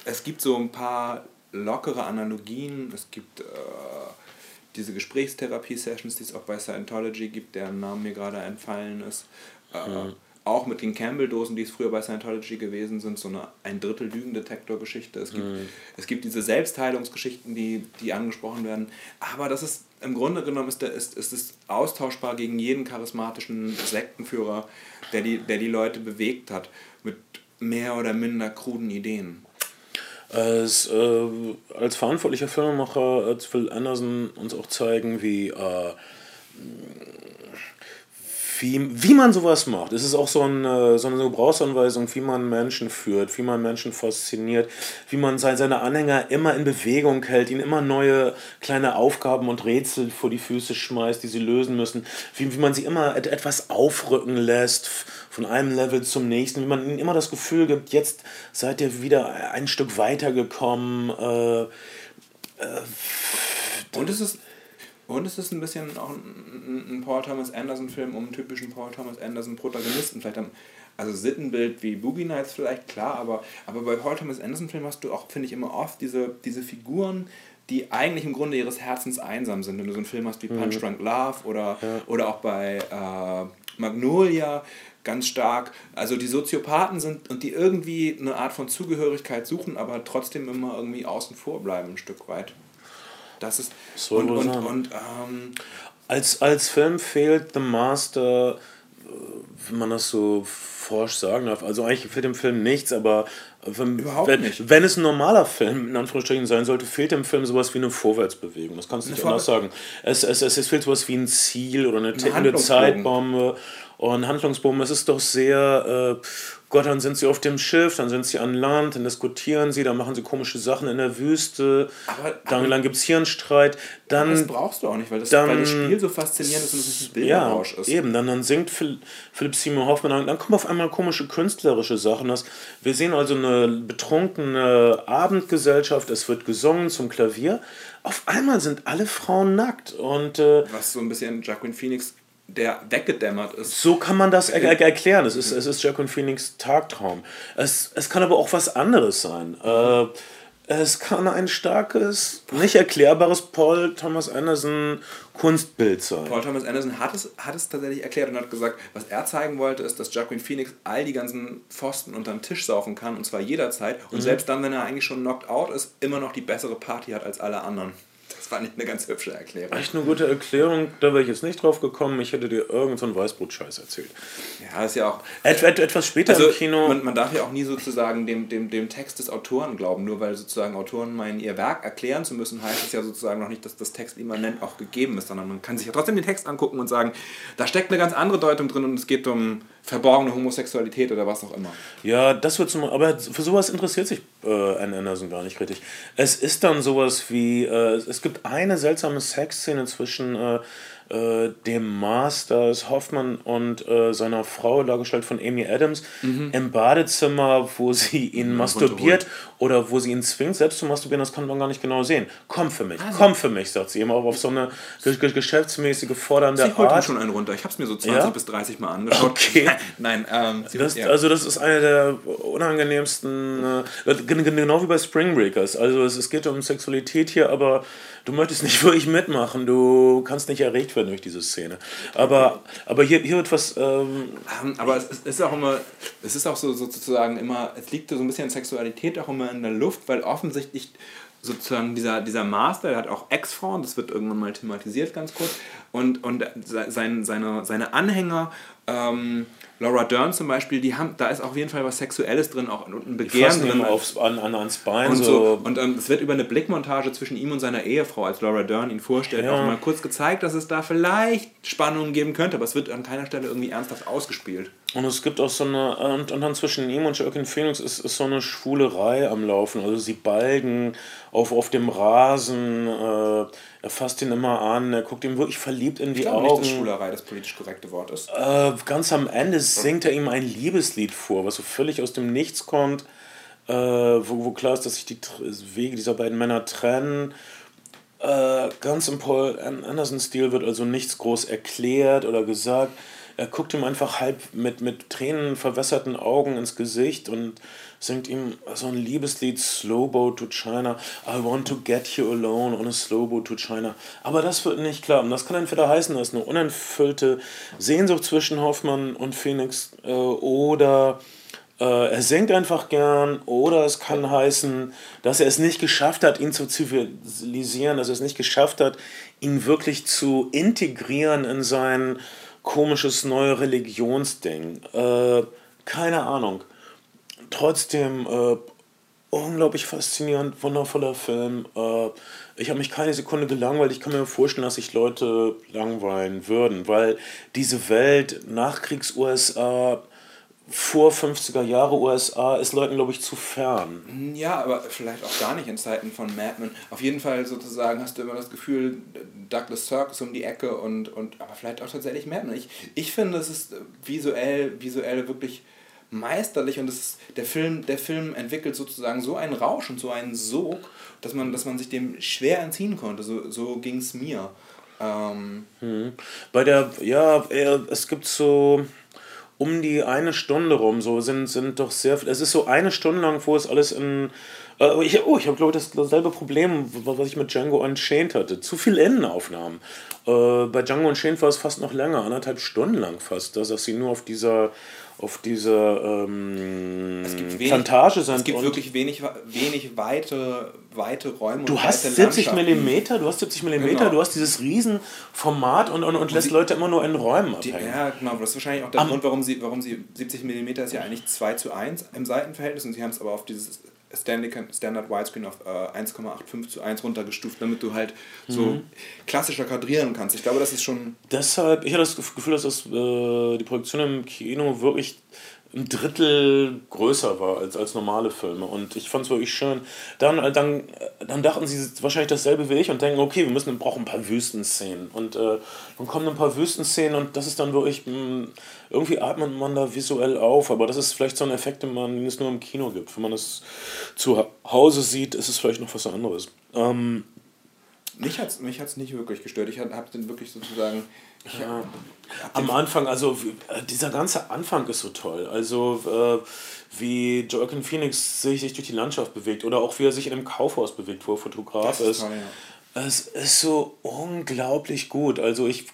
es gibt so ein paar lockere Analogien. Es gibt äh, diese Gesprächstherapie-Sessions, die es auch bei Scientology gibt, deren Name mir gerade entfallen ist. Äh, Auch mit den Campbell-Dosen, die es früher bei Scientology gewesen sind, so eine ein Drittel Lügendetektor-Geschichte. Es gibt, es gibt diese Selbstheilungsgeschichten, die, die angesprochen werden. Aber das ist im Grunde genommen ist, der, ist, ist es austauschbar gegen jeden charismatischen Sektenführer, der die, der die Leute bewegt hat, mit mehr oder minder kruden Ideen. Es, äh, als verantwortlicher Filmemacher äh, will Anderson uns auch zeigen, wie, äh, wie, wie man sowas macht. Es ist auch so eine, so eine Gebrauchsanweisung, wie man Menschen führt, wie man Menschen fasziniert, wie man sein- seine Anhänger immer in Bewegung hält, ihnen immer neue kleine Aufgaben und Rätsel vor die Füße schmeißt, die sie lösen müssen, wie, wie man sie immer et etwas aufrücken lässt, von einem Level zum nächsten, wie man ihnen immer das Gefühl gibt, jetzt seid ihr wieder ein Stück weitergekommen. Äh, Und es ist, Und es ist ein bisschen auch ein, ein Paul Thomas Anderson-Film um einen typischen Paul Thomas Anderson-Protagonisten. Vielleicht am, also Sittenbild wie Boogie Nights vielleicht, klar, aber, aber bei Paul Thomas Anderson-Filmen hast du auch, finde ich, immer oft diese, diese Figuren, die eigentlich im Grunde ihres Herzens einsam sind. Wenn du so einen Film hast wie Punch Drunk Love oder, ja. oder auch bei äh, Magnolia, ganz stark. Also die Soziopathen sind und die irgendwie eine Art von Zugehörigkeit suchen, aber trotzdem immer irgendwie außen vor bleiben, ein Stück weit. Das ist. So und, und, und ähm, als, als Film fehlt The Master, äh, wenn man das so forsch sagen darf. Also eigentlich fehlt dem Film nichts, aber wenn, Überhaupt wenn, nicht. wenn es ein normaler Film in Anführungsstrichen sein sollte, fehlt dem Film sowas wie eine Vorwärtsbewegung. Das kannst du nicht anders sagen. Es, es, es, fehlt sowas wie ein Ziel oder eine tickende Zeitbombe und Handlungsbogen, es ist doch sehr, äh, Gott, dann sind sie auf dem Schiff, dann sind sie an Land, dann diskutieren sie, dann machen sie komische Sachen in der Wüste, aber, dann, dann gibt es hier einen Streit. Dann, das brauchst du auch nicht, weil das, dann, weil das Spiel so faszinierend ist und es ein Bilderrausch ja, ist. eben, dann, dann singt Phil, Philipp Simon Hoffmann, dann, dann kommen auf einmal komische künstlerische Sachen. Das, wir sehen also eine betrunkene Abendgesellschaft, es wird gesungen zum Klavier. Auf einmal sind alle Frauen nackt. Und, äh, Was so ein bisschen Jacqueline Phoenix der weggedämmert ist. So kann man das er er erklären. Es ist, es ist Jack und Phoenix Tagtraum. Es, es kann aber auch was anderes sein. Äh, es kann ein starkes, nicht erklärbares Paul Thomas Anderson Kunstbild sein. Paul Thomas Anderson hat es, hat es tatsächlich erklärt und hat gesagt, was er zeigen wollte, ist, dass Jacqueline Phoenix all die ganzen Pfosten unterm Tisch saufen kann und zwar jederzeit und mhm. selbst dann, wenn er eigentlich schon knocked out ist, immer noch die bessere Party hat als alle anderen fand ich eine ganz hübsche Erklärung. Echt eine gute Erklärung, da wäre ich jetzt nicht drauf gekommen. Ich hätte dir irgendeinen so Weißbrot-Scheiß erzählt. Ja, ist ja auch. Et, et, etwas später also, im Kino. Man, man, darf ja auch nie sozusagen dem, dem, dem Text des Autoren glauben. Nur weil sozusagen Autoren meinen, ihr Werk erklären zu müssen, heißt es ja sozusagen noch nicht, dass das Text immanent auch gegeben ist, sondern man kann sich ja trotzdem den Text angucken und sagen, da steckt eine ganz andere Deutung drin und es geht um verborgene Homosexualität oder was auch immer. Ja, das wird zum, aber für sowas interessiert sich äh, Anne Anderson gar nicht richtig. Es ist dann sowas wie, äh, es gibt eine seltsame Sexszene zwischen äh, äh, dem Masters Hoffmann und äh, seiner Frau, dargestellt von Amy Adams, mhm. im Badezimmer, wo sie ihn ja, masturbiert oder wo sie ihn zwingt, selbst zu masturbieren, das kann man gar nicht genau sehen. Komm für mich, also. komm für mich, sagt sie immer, auf so eine geschäftsmäßige, fordernde sie Art. schon einen runter. Ich habe es mir so 20 ja? bis 30 Mal angeschaut. Okay. *laughs* Nein, ähm, das, ja. Also das ist eine der unangenehmsten, äh, genau wie bei Spring Breakers. Also es, es geht um Sexualität hier, aber du möchtest nicht wirklich mitmachen, du kannst nicht erregt werden durch diese Szene. Aber, aber hier, hier wird was. Ähm, ähm aber es ist auch immer, es ist auch so sozusagen immer, es liegt so ein bisschen Sexualität auch immer in der Luft, weil offensichtlich sozusagen dieser, dieser Master, der hat auch Ex-Frauen, das wird irgendwann mal thematisiert ganz kurz, und, und sein, seine, seine Anhänger ähm, Laura Dern zum Beispiel, die haben, da ist auf jeden Fall was Sexuelles drin, auch ein Begehren drin. Aufs, an, an, ans Bein. Und, so. und ähm, es wird über eine Blickmontage zwischen ihm und seiner Ehefrau, als Laura Dern ihn vorstellt, ja. auch mal kurz gezeigt, dass es da vielleicht Spannungen geben könnte, aber es wird an keiner Stelle irgendwie ernsthaft ausgespielt. Und es gibt auch so eine, und, und dann zwischen ihm und Joaquin Phoenix ist, ist so eine Schwulerei am Laufen. Also sie balgen auf, auf dem Rasen, äh, er fasst ihn immer an, er guckt ihm wirklich verliebt in die ich Augen. Nicht, dass Schwulerei das politisch korrekte Wort ist. Äh, ganz am Ende singt er ihm ein Liebeslied vor, was so völlig aus dem Nichts kommt, äh, wo, wo klar ist, dass sich die Wege dieser beiden Männer trennen. Äh, ganz im Paul Anderson-Stil wird also nichts groß erklärt oder gesagt. Er guckt ihm einfach halb mit, mit Tränen verwässerten Augen ins Gesicht und singt ihm so ein Liebeslied Slow Boat to China. I want to get you alone on a slow boat to China. Aber das wird nicht klappen. Das kann entweder heißen, dass eine unerfüllte Sehnsucht zwischen Hoffmann und Phoenix äh, oder äh, er singt einfach gern oder es kann heißen, dass er es nicht geschafft hat, ihn zu zivilisieren, dass er es nicht geschafft hat, ihn wirklich zu integrieren in sein komisches neue Religionsding. Äh, keine Ahnung trotzdem äh, unglaublich faszinierend, wundervoller Film. Äh, ich habe mich keine Sekunde gelangweilt. Ich kann mir vorstellen, dass sich Leute langweilen würden, weil diese Welt Nachkriegs-USA vor 50er Jahre USA ist Leuten, glaube ich, zu fern. Ja, aber vielleicht auch gar nicht in Zeiten von Mad Men. Auf jeden Fall sozusagen hast du immer das Gefühl, Douglas Sirk ist um die Ecke und, und aber vielleicht auch tatsächlich Mad Men. Ich, ich finde, es ist visuell, visuell wirklich meisterlich und ist, der, Film, der Film entwickelt sozusagen so einen Rausch und so einen Sog, dass man, dass man sich dem schwer entziehen konnte. So, so ging es mir. Ähm, Mhm. Bei der, ja, es gibt so um die eine Stunde rum, so sind, sind doch sehr, es ist so eine Stunde lang, wo es alles in, äh, ich, oh, ich habe glaube ich das dasselbe Problem, was ich mit Django Unchained hatte, zu viel Innenaufnahmen. Äh, bei Django Unchained war es fast noch länger, anderthalb Stunden lang fast, dass dass sie nur auf dieser, auf dieser ähm, wenig- Plantage sind. es gibt und- wirklich wenig, wenig weite, weite Räume Du und hast weite 70 Landschaften. Millimeter, du hast 70 Millimeter, Genau. du hast dieses Riesenformat und, und, und lässt sie- Leute immer nur in Räumen Die, abhängen. ja, genau, das ist wahrscheinlich auch der Am- Grund, warum sie, warum sie 70 mm ist ja eigentlich 2 zu 1 im Seitenverhältnis und sie haben es aber auf dieses Standard, Standard Widescreen auf äh, 1,85 zu 1 runtergestuft, damit du halt so Mhm. klassischer kadrieren kannst. Ich glaube, das ist schon. Deshalb, ich hatte das Gefühl, dass das, äh, die Produktion im Kino wirklich ein Drittel größer war als, als normale Filme. Und ich fand es wirklich schön. Dann, äh, dann, äh, dann dachten sie wahrscheinlich dasselbe wie ich und denken, okay, wir müssen, brauchen ein paar Wüstenszenen. Und äh, dann kommen ein paar Wüstenszenen und das ist dann wirklich, mh, irgendwie atmet man da visuell auf. Aber das ist vielleicht so ein Effekt, den, man, den es nur im Kino gibt. Wenn man das zu Hause sieht, ist es vielleicht noch was anderes. Ähm, Mich hat es mich hat's nicht wirklich gestört. Ich habe den wirklich sozusagen. Ich, hab Am Anfang, also äh, dieser ganze Anfang ist so toll. Also äh, wie Joaquin Phoenix sich, sich durch die Landschaft bewegt oder auch wie er sich in einem Kaufhaus bewegt, wo er Fotograf Das ist ist. toll, Es ist so unglaublich gut. Also ich,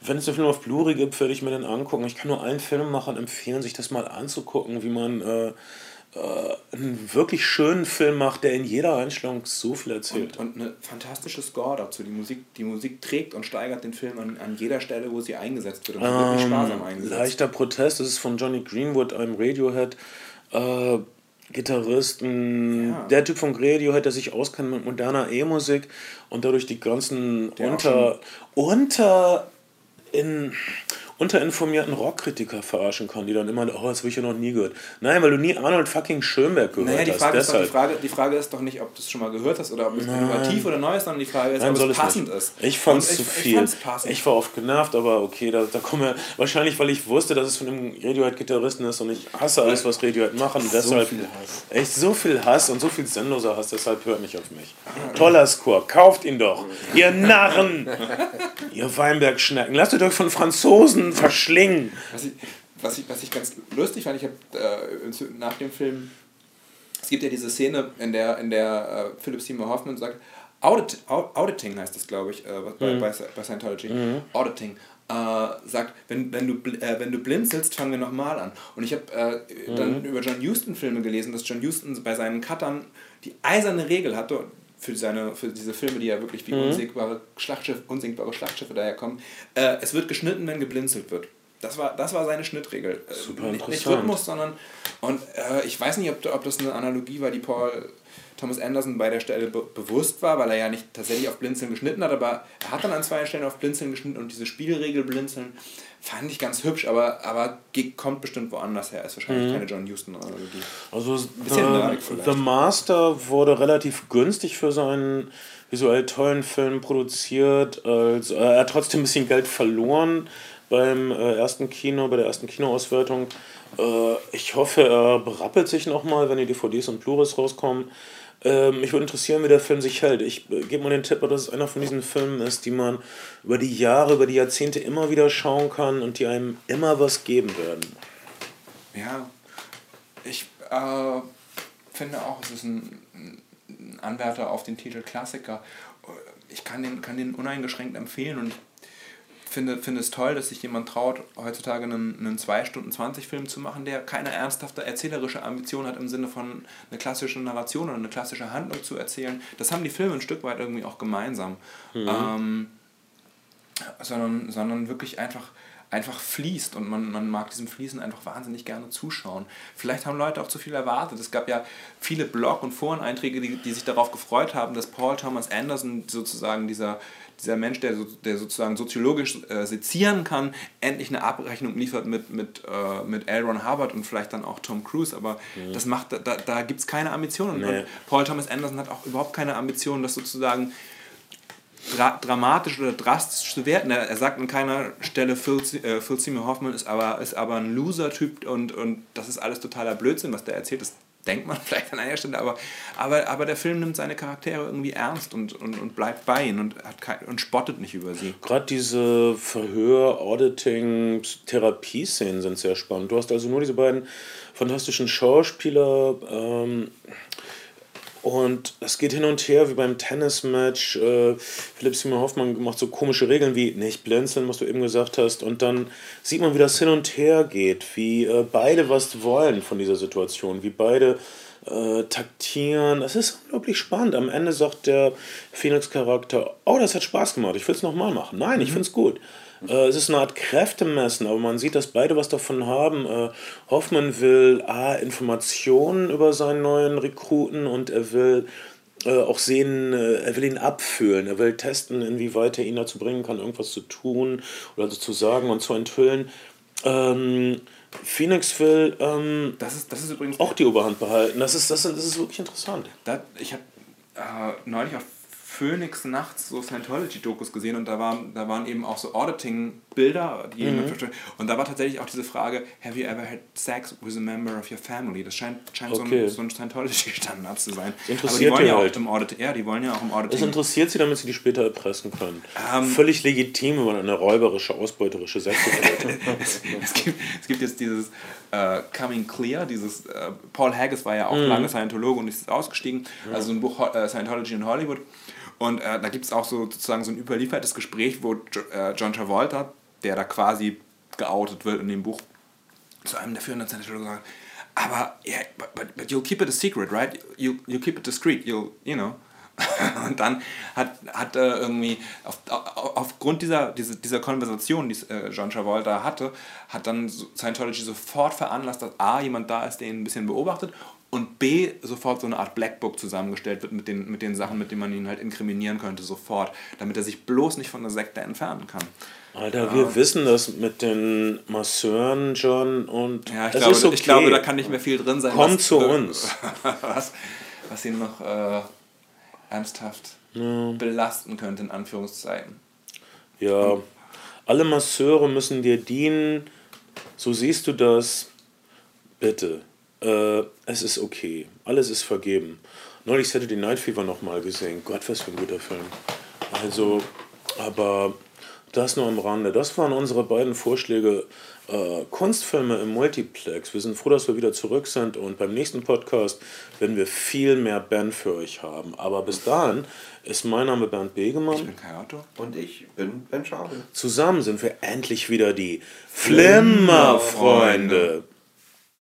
wenn es den Film auf Blu-ray gibt, werde ich mir den angucken. Ich kann nur allen Filmemachern empfehlen, sich das mal anzugucken, wie man äh, äh, einen wirklich schönen Film macht, der in jeder Einstellung so viel erzählt. Und, und eine fantastische Score dazu. Die Musik, die Musik trägt und steigert den Film an, an jeder Stelle, wo sie eingesetzt wird. Und wird wirklich sparsam eingesetzt. Ähm, Leichter Protest, das ist von Johnny Greenwood, einem Radiohead. Äh, Gitarristen, Ja. der Typ von Radiohead, der sich auskennt mit moderner E-Musik und dadurch die ganzen Der unter, unter in unterinformierten Rockkritiker verarschen kann, die dann immer, oh, das habe ich ja noch nie gehört. Nein, weil du nie Arnold fucking Schönberg gehört Naja, die hast. Frage, ist doch, die. Frage, die Frage ist doch nicht, ob du es schon mal gehört hast oder ob es innovativ oder neu ist, sondern die Frage ist, Nein, ob es passend nicht. ist. Ich fand es zu viel. Ich passend. Ich war oft genervt, aber okay, da, da kommen wir. Wahrscheinlich, weil ich wusste, dass es von dem Radiohead-Gitarristen ist und ich hasse alles, was Radiohead machen. Deshalb viel Hass. echt so viel Hass und so viel sinnloser Hass, deshalb hört nicht auf mich. Toller Score, kauft ihn doch. Ihr Narren! *laughs* ihr Weinbergschnecken, lasst euch von Franzosen verschlingen. was, ich, was, ich, was ich ganz lustig fand, ich habe äh, nach dem Film, es gibt ja diese Szene, in der, in der äh, Philip Seymour Hoffman sagt, Audit, Au- Auditing heißt das, glaube ich, äh, bei, bei, bei Scientology. Auditing. Äh, sagt, wenn, wenn, du, äh, wenn du blinzelst, fangen wir nochmal an. Und ich habe äh, dann über John Huston Filme gelesen, dass John Huston bei seinen Cuttern die eiserne Regel hatte, für, seine, für diese Filme, die ja wirklich wie unsinkbare, Schlachtschiff, unsinkbare Schlachtschiffe daherkommen, äh, es wird geschnitten, wenn geblinzelt wird. Das war, das war seine Schnittregel. Äh, Super nicht, nicht interessant. Rhythmus, sondern. Und äh, ich weiß nicht, ob, ob das eine Analogie war, die Paul Thomas Anderson bei der Stelle be bewusst war, weil er ja nicht tatsächlich auf Blinzeln geschnitten hat, aber er hat dann an zwei Stellen auf Blinzeln geschnitten und diese Spielregel Blinzeln fand ich ganz hübsch, aber, aber kommt bestimmt woanders her. Ist wahrscheinlich keine John Huston-Analogie. Also The, vielleicht. The Master wurde relativ günstig für seinen visuell tollen Film produziert. Also, äh, er hat trotzdem ein bisschen Geld verloren beim äh, ersten Kino, bei der ersten Kinoauswertung. Äh, ich hoffe, er berappelt sich nochmal, wenn die DVDs und Blu-rays rauskommen. Ähm, mich würde interessieren, wie der Film sich hält. Ich äh, gebe mal den Tipp, dass es einer von diesen Filmen ist, die man über die Jahre, über die Jahrzehnte immer wieder schauen kann und die einem immer was geben werden. Ja, ich äh, finde auch, es ist ein, ein Anwärter auf den Titel Klassiker. Ich kann den, kann den uneingeschränkt empfehlen und ich finde, finde es toll, dass sich jemand traut, heutzutage einen, einen 2 Stunden 20 Film zu machen, der keine ernsthafte erzählerische Ambition hat im Sinne von eine klassische Narration oder eine klassische Handlung zu erzählen. Das haben die Filme ein Stück weit irgendwie auch gemeinsam. Ähm, sondern, sondern wirklich einfach, einfach fließt und man, man mag diesem Fließen einfach wahnsinnig gerne zuschauen. Vielleicht haben Leute auch zu viel erwartet. Es gab ja viele Blog- und Foreneinträge, die, die sich darauf gefreut haben, dass Paul Thomas Anderson sozusagen dieser, dieser Mensch, der, so, der sozusagen soziologisch äh, sezieren kann, endlich eine Abrechnung liefert mit, mit, äh, mit L. Ron Hubbard und vielleicht dann auch Tom Cruise. Aber das macht, da, da gibt es keine Ambitionen. Nee. Und Paul Thomas Anderson hat auch überhaupt keine Ambitionen, das sozusagen dra dramatisch oder drastisch zu werten. Er, er sagt an keiner Stelle, Phil, äh, Phil Seymour Hoffman ist aber, ist aber ein Loser-Typ und, und das ist alles totaler Blödsinn, was der erzählt. Das denkt man *laughs* vielleicht an einer Stelle, aber, aber, aber der Film nimmt seine Charaktere irgendwie ernst und, und, und bleibt bei ihnen und, hat kein, und spottet nicht über sie. Gerade diese Verhör, Auditing, Therapieszenen sind sehr spannend. Du hast also nur diese beiden fantastischen Schauspieler. Ähm, und es geht hin und her wie beim Tennismatch. Äh, Philipp Simon Hoffmann macht so komische Regeln wie nicht blinzeln, was du eben gesagt hast. Und dann sieht man, wie das hin und her geht, wie äh, beide was wollen von dieser Situation, wie beide äh, taktieren. Das ist unglaublich spannend. Am Ende sagt der Phoenix-Charakter, oh, das hat Spaß gemacht, ich will es nochmal machen. Nein, ich mhm. finde es gut. Äh, es ist eine Art Kräftemessen, aber man sieht, dass beide was davon haben. Äh, Hoffmann will A, Informationen über seinen neuen Rekruten und er will äh, auch sehen, äh, er will ihn abfühlen, er will testen, inwieweit er ihn dazu bringen kann, irgendwas zu tun oder zu sagen und zu enthüllen. Ähm, Phoenix will ähm, das ist, das ist übrigens auch die Oberhand behalten. Das ist, das ist, das ist wirklich interessant. Da, ich habe äh, neulich auf Phoenix nachts so Scientology-Dokus gesehen und da waren, da waren eben auch so Auditing-Bilder, die mhm. und da war tatsächlich auch diese Frage, have you ever had sex with a member of your family? Das scheint, scheint okay. so ein, so ein Scientology-Standard zu sein. Interessiert Aber die wollen ja halt. auch im Audit, ja, die wollen ja auch im Auditing. Das interessiert sie, damit sie die später erpressen können. Ähm, Völlig legitim, wenn man eine räuberische, ausbeuterische Sekte *laughs* es, es, gibt, es gibt jetzt dieses uh, Coming Clear, dieses, uh, Paul Haggis war ja auch mhm. lange Scientologe und ist ausgestiegen, ja. also ein Buch uh, Scientology in Hollywood und äh, da gibt es auch so sozusagen so ein überliefertes Gespräch, wo jo, äh, John Travolta, der da quasi geoutet wird in dem Buch, zu einem der führenden Scientologen sagt, aber yeah, but, but you'll keep it a secret, right? You, you keep it discreet, you'll, you know. *laughs* und dann hat, hat äh, irgendwie auf, auf, aufgrund dieser, dieser, dieser Konversation, die äh, John Travolta hatte, hat dann Scientology sofort veranlasst, dass A, jemand da ist, der ihn ein bisschen beobachtet und B, sofort so eine Art Blackbook zusammengestellt wird mit den, mit den Sachen, mit denen man ihn halt inkriminieren könnte, sofort, damit er sich bloß nicht von der Sekte entfernen kann. Alter, ja. wir wissen das mit den Masseuren, John, und ja, ich, glaube, okay. ich glaube, da kann nicht mehr viel drin sein. Komm was, zu uns. *laughs* was, was ihn noch äh, ernsthaft ja. belasten könnte, in Anführungszeichen. Ja, alle Masseure müssen dir dienen, so siehst du das, bitte äh, es ist okay, alles ist vergeben. Neulich hätte die Night Fever nochmal gesehen. Gott, was für ein guter Film. Also, aber das nur am Rande. Das waren unsere beiden Vorschläge. Äh, Kunstfilme im Multiplex. Wir sind froh, dass wir wieder zurück sind und beim nächsten Podcast werden wir viel mehr Ben für euch haben. Aber bis dahin ist mein Name Bernd Begemann. Ich bin Kayato. Und ich bin Ben Schabe. Zusammen sind wir endlich wieder die Flimmerfreunde.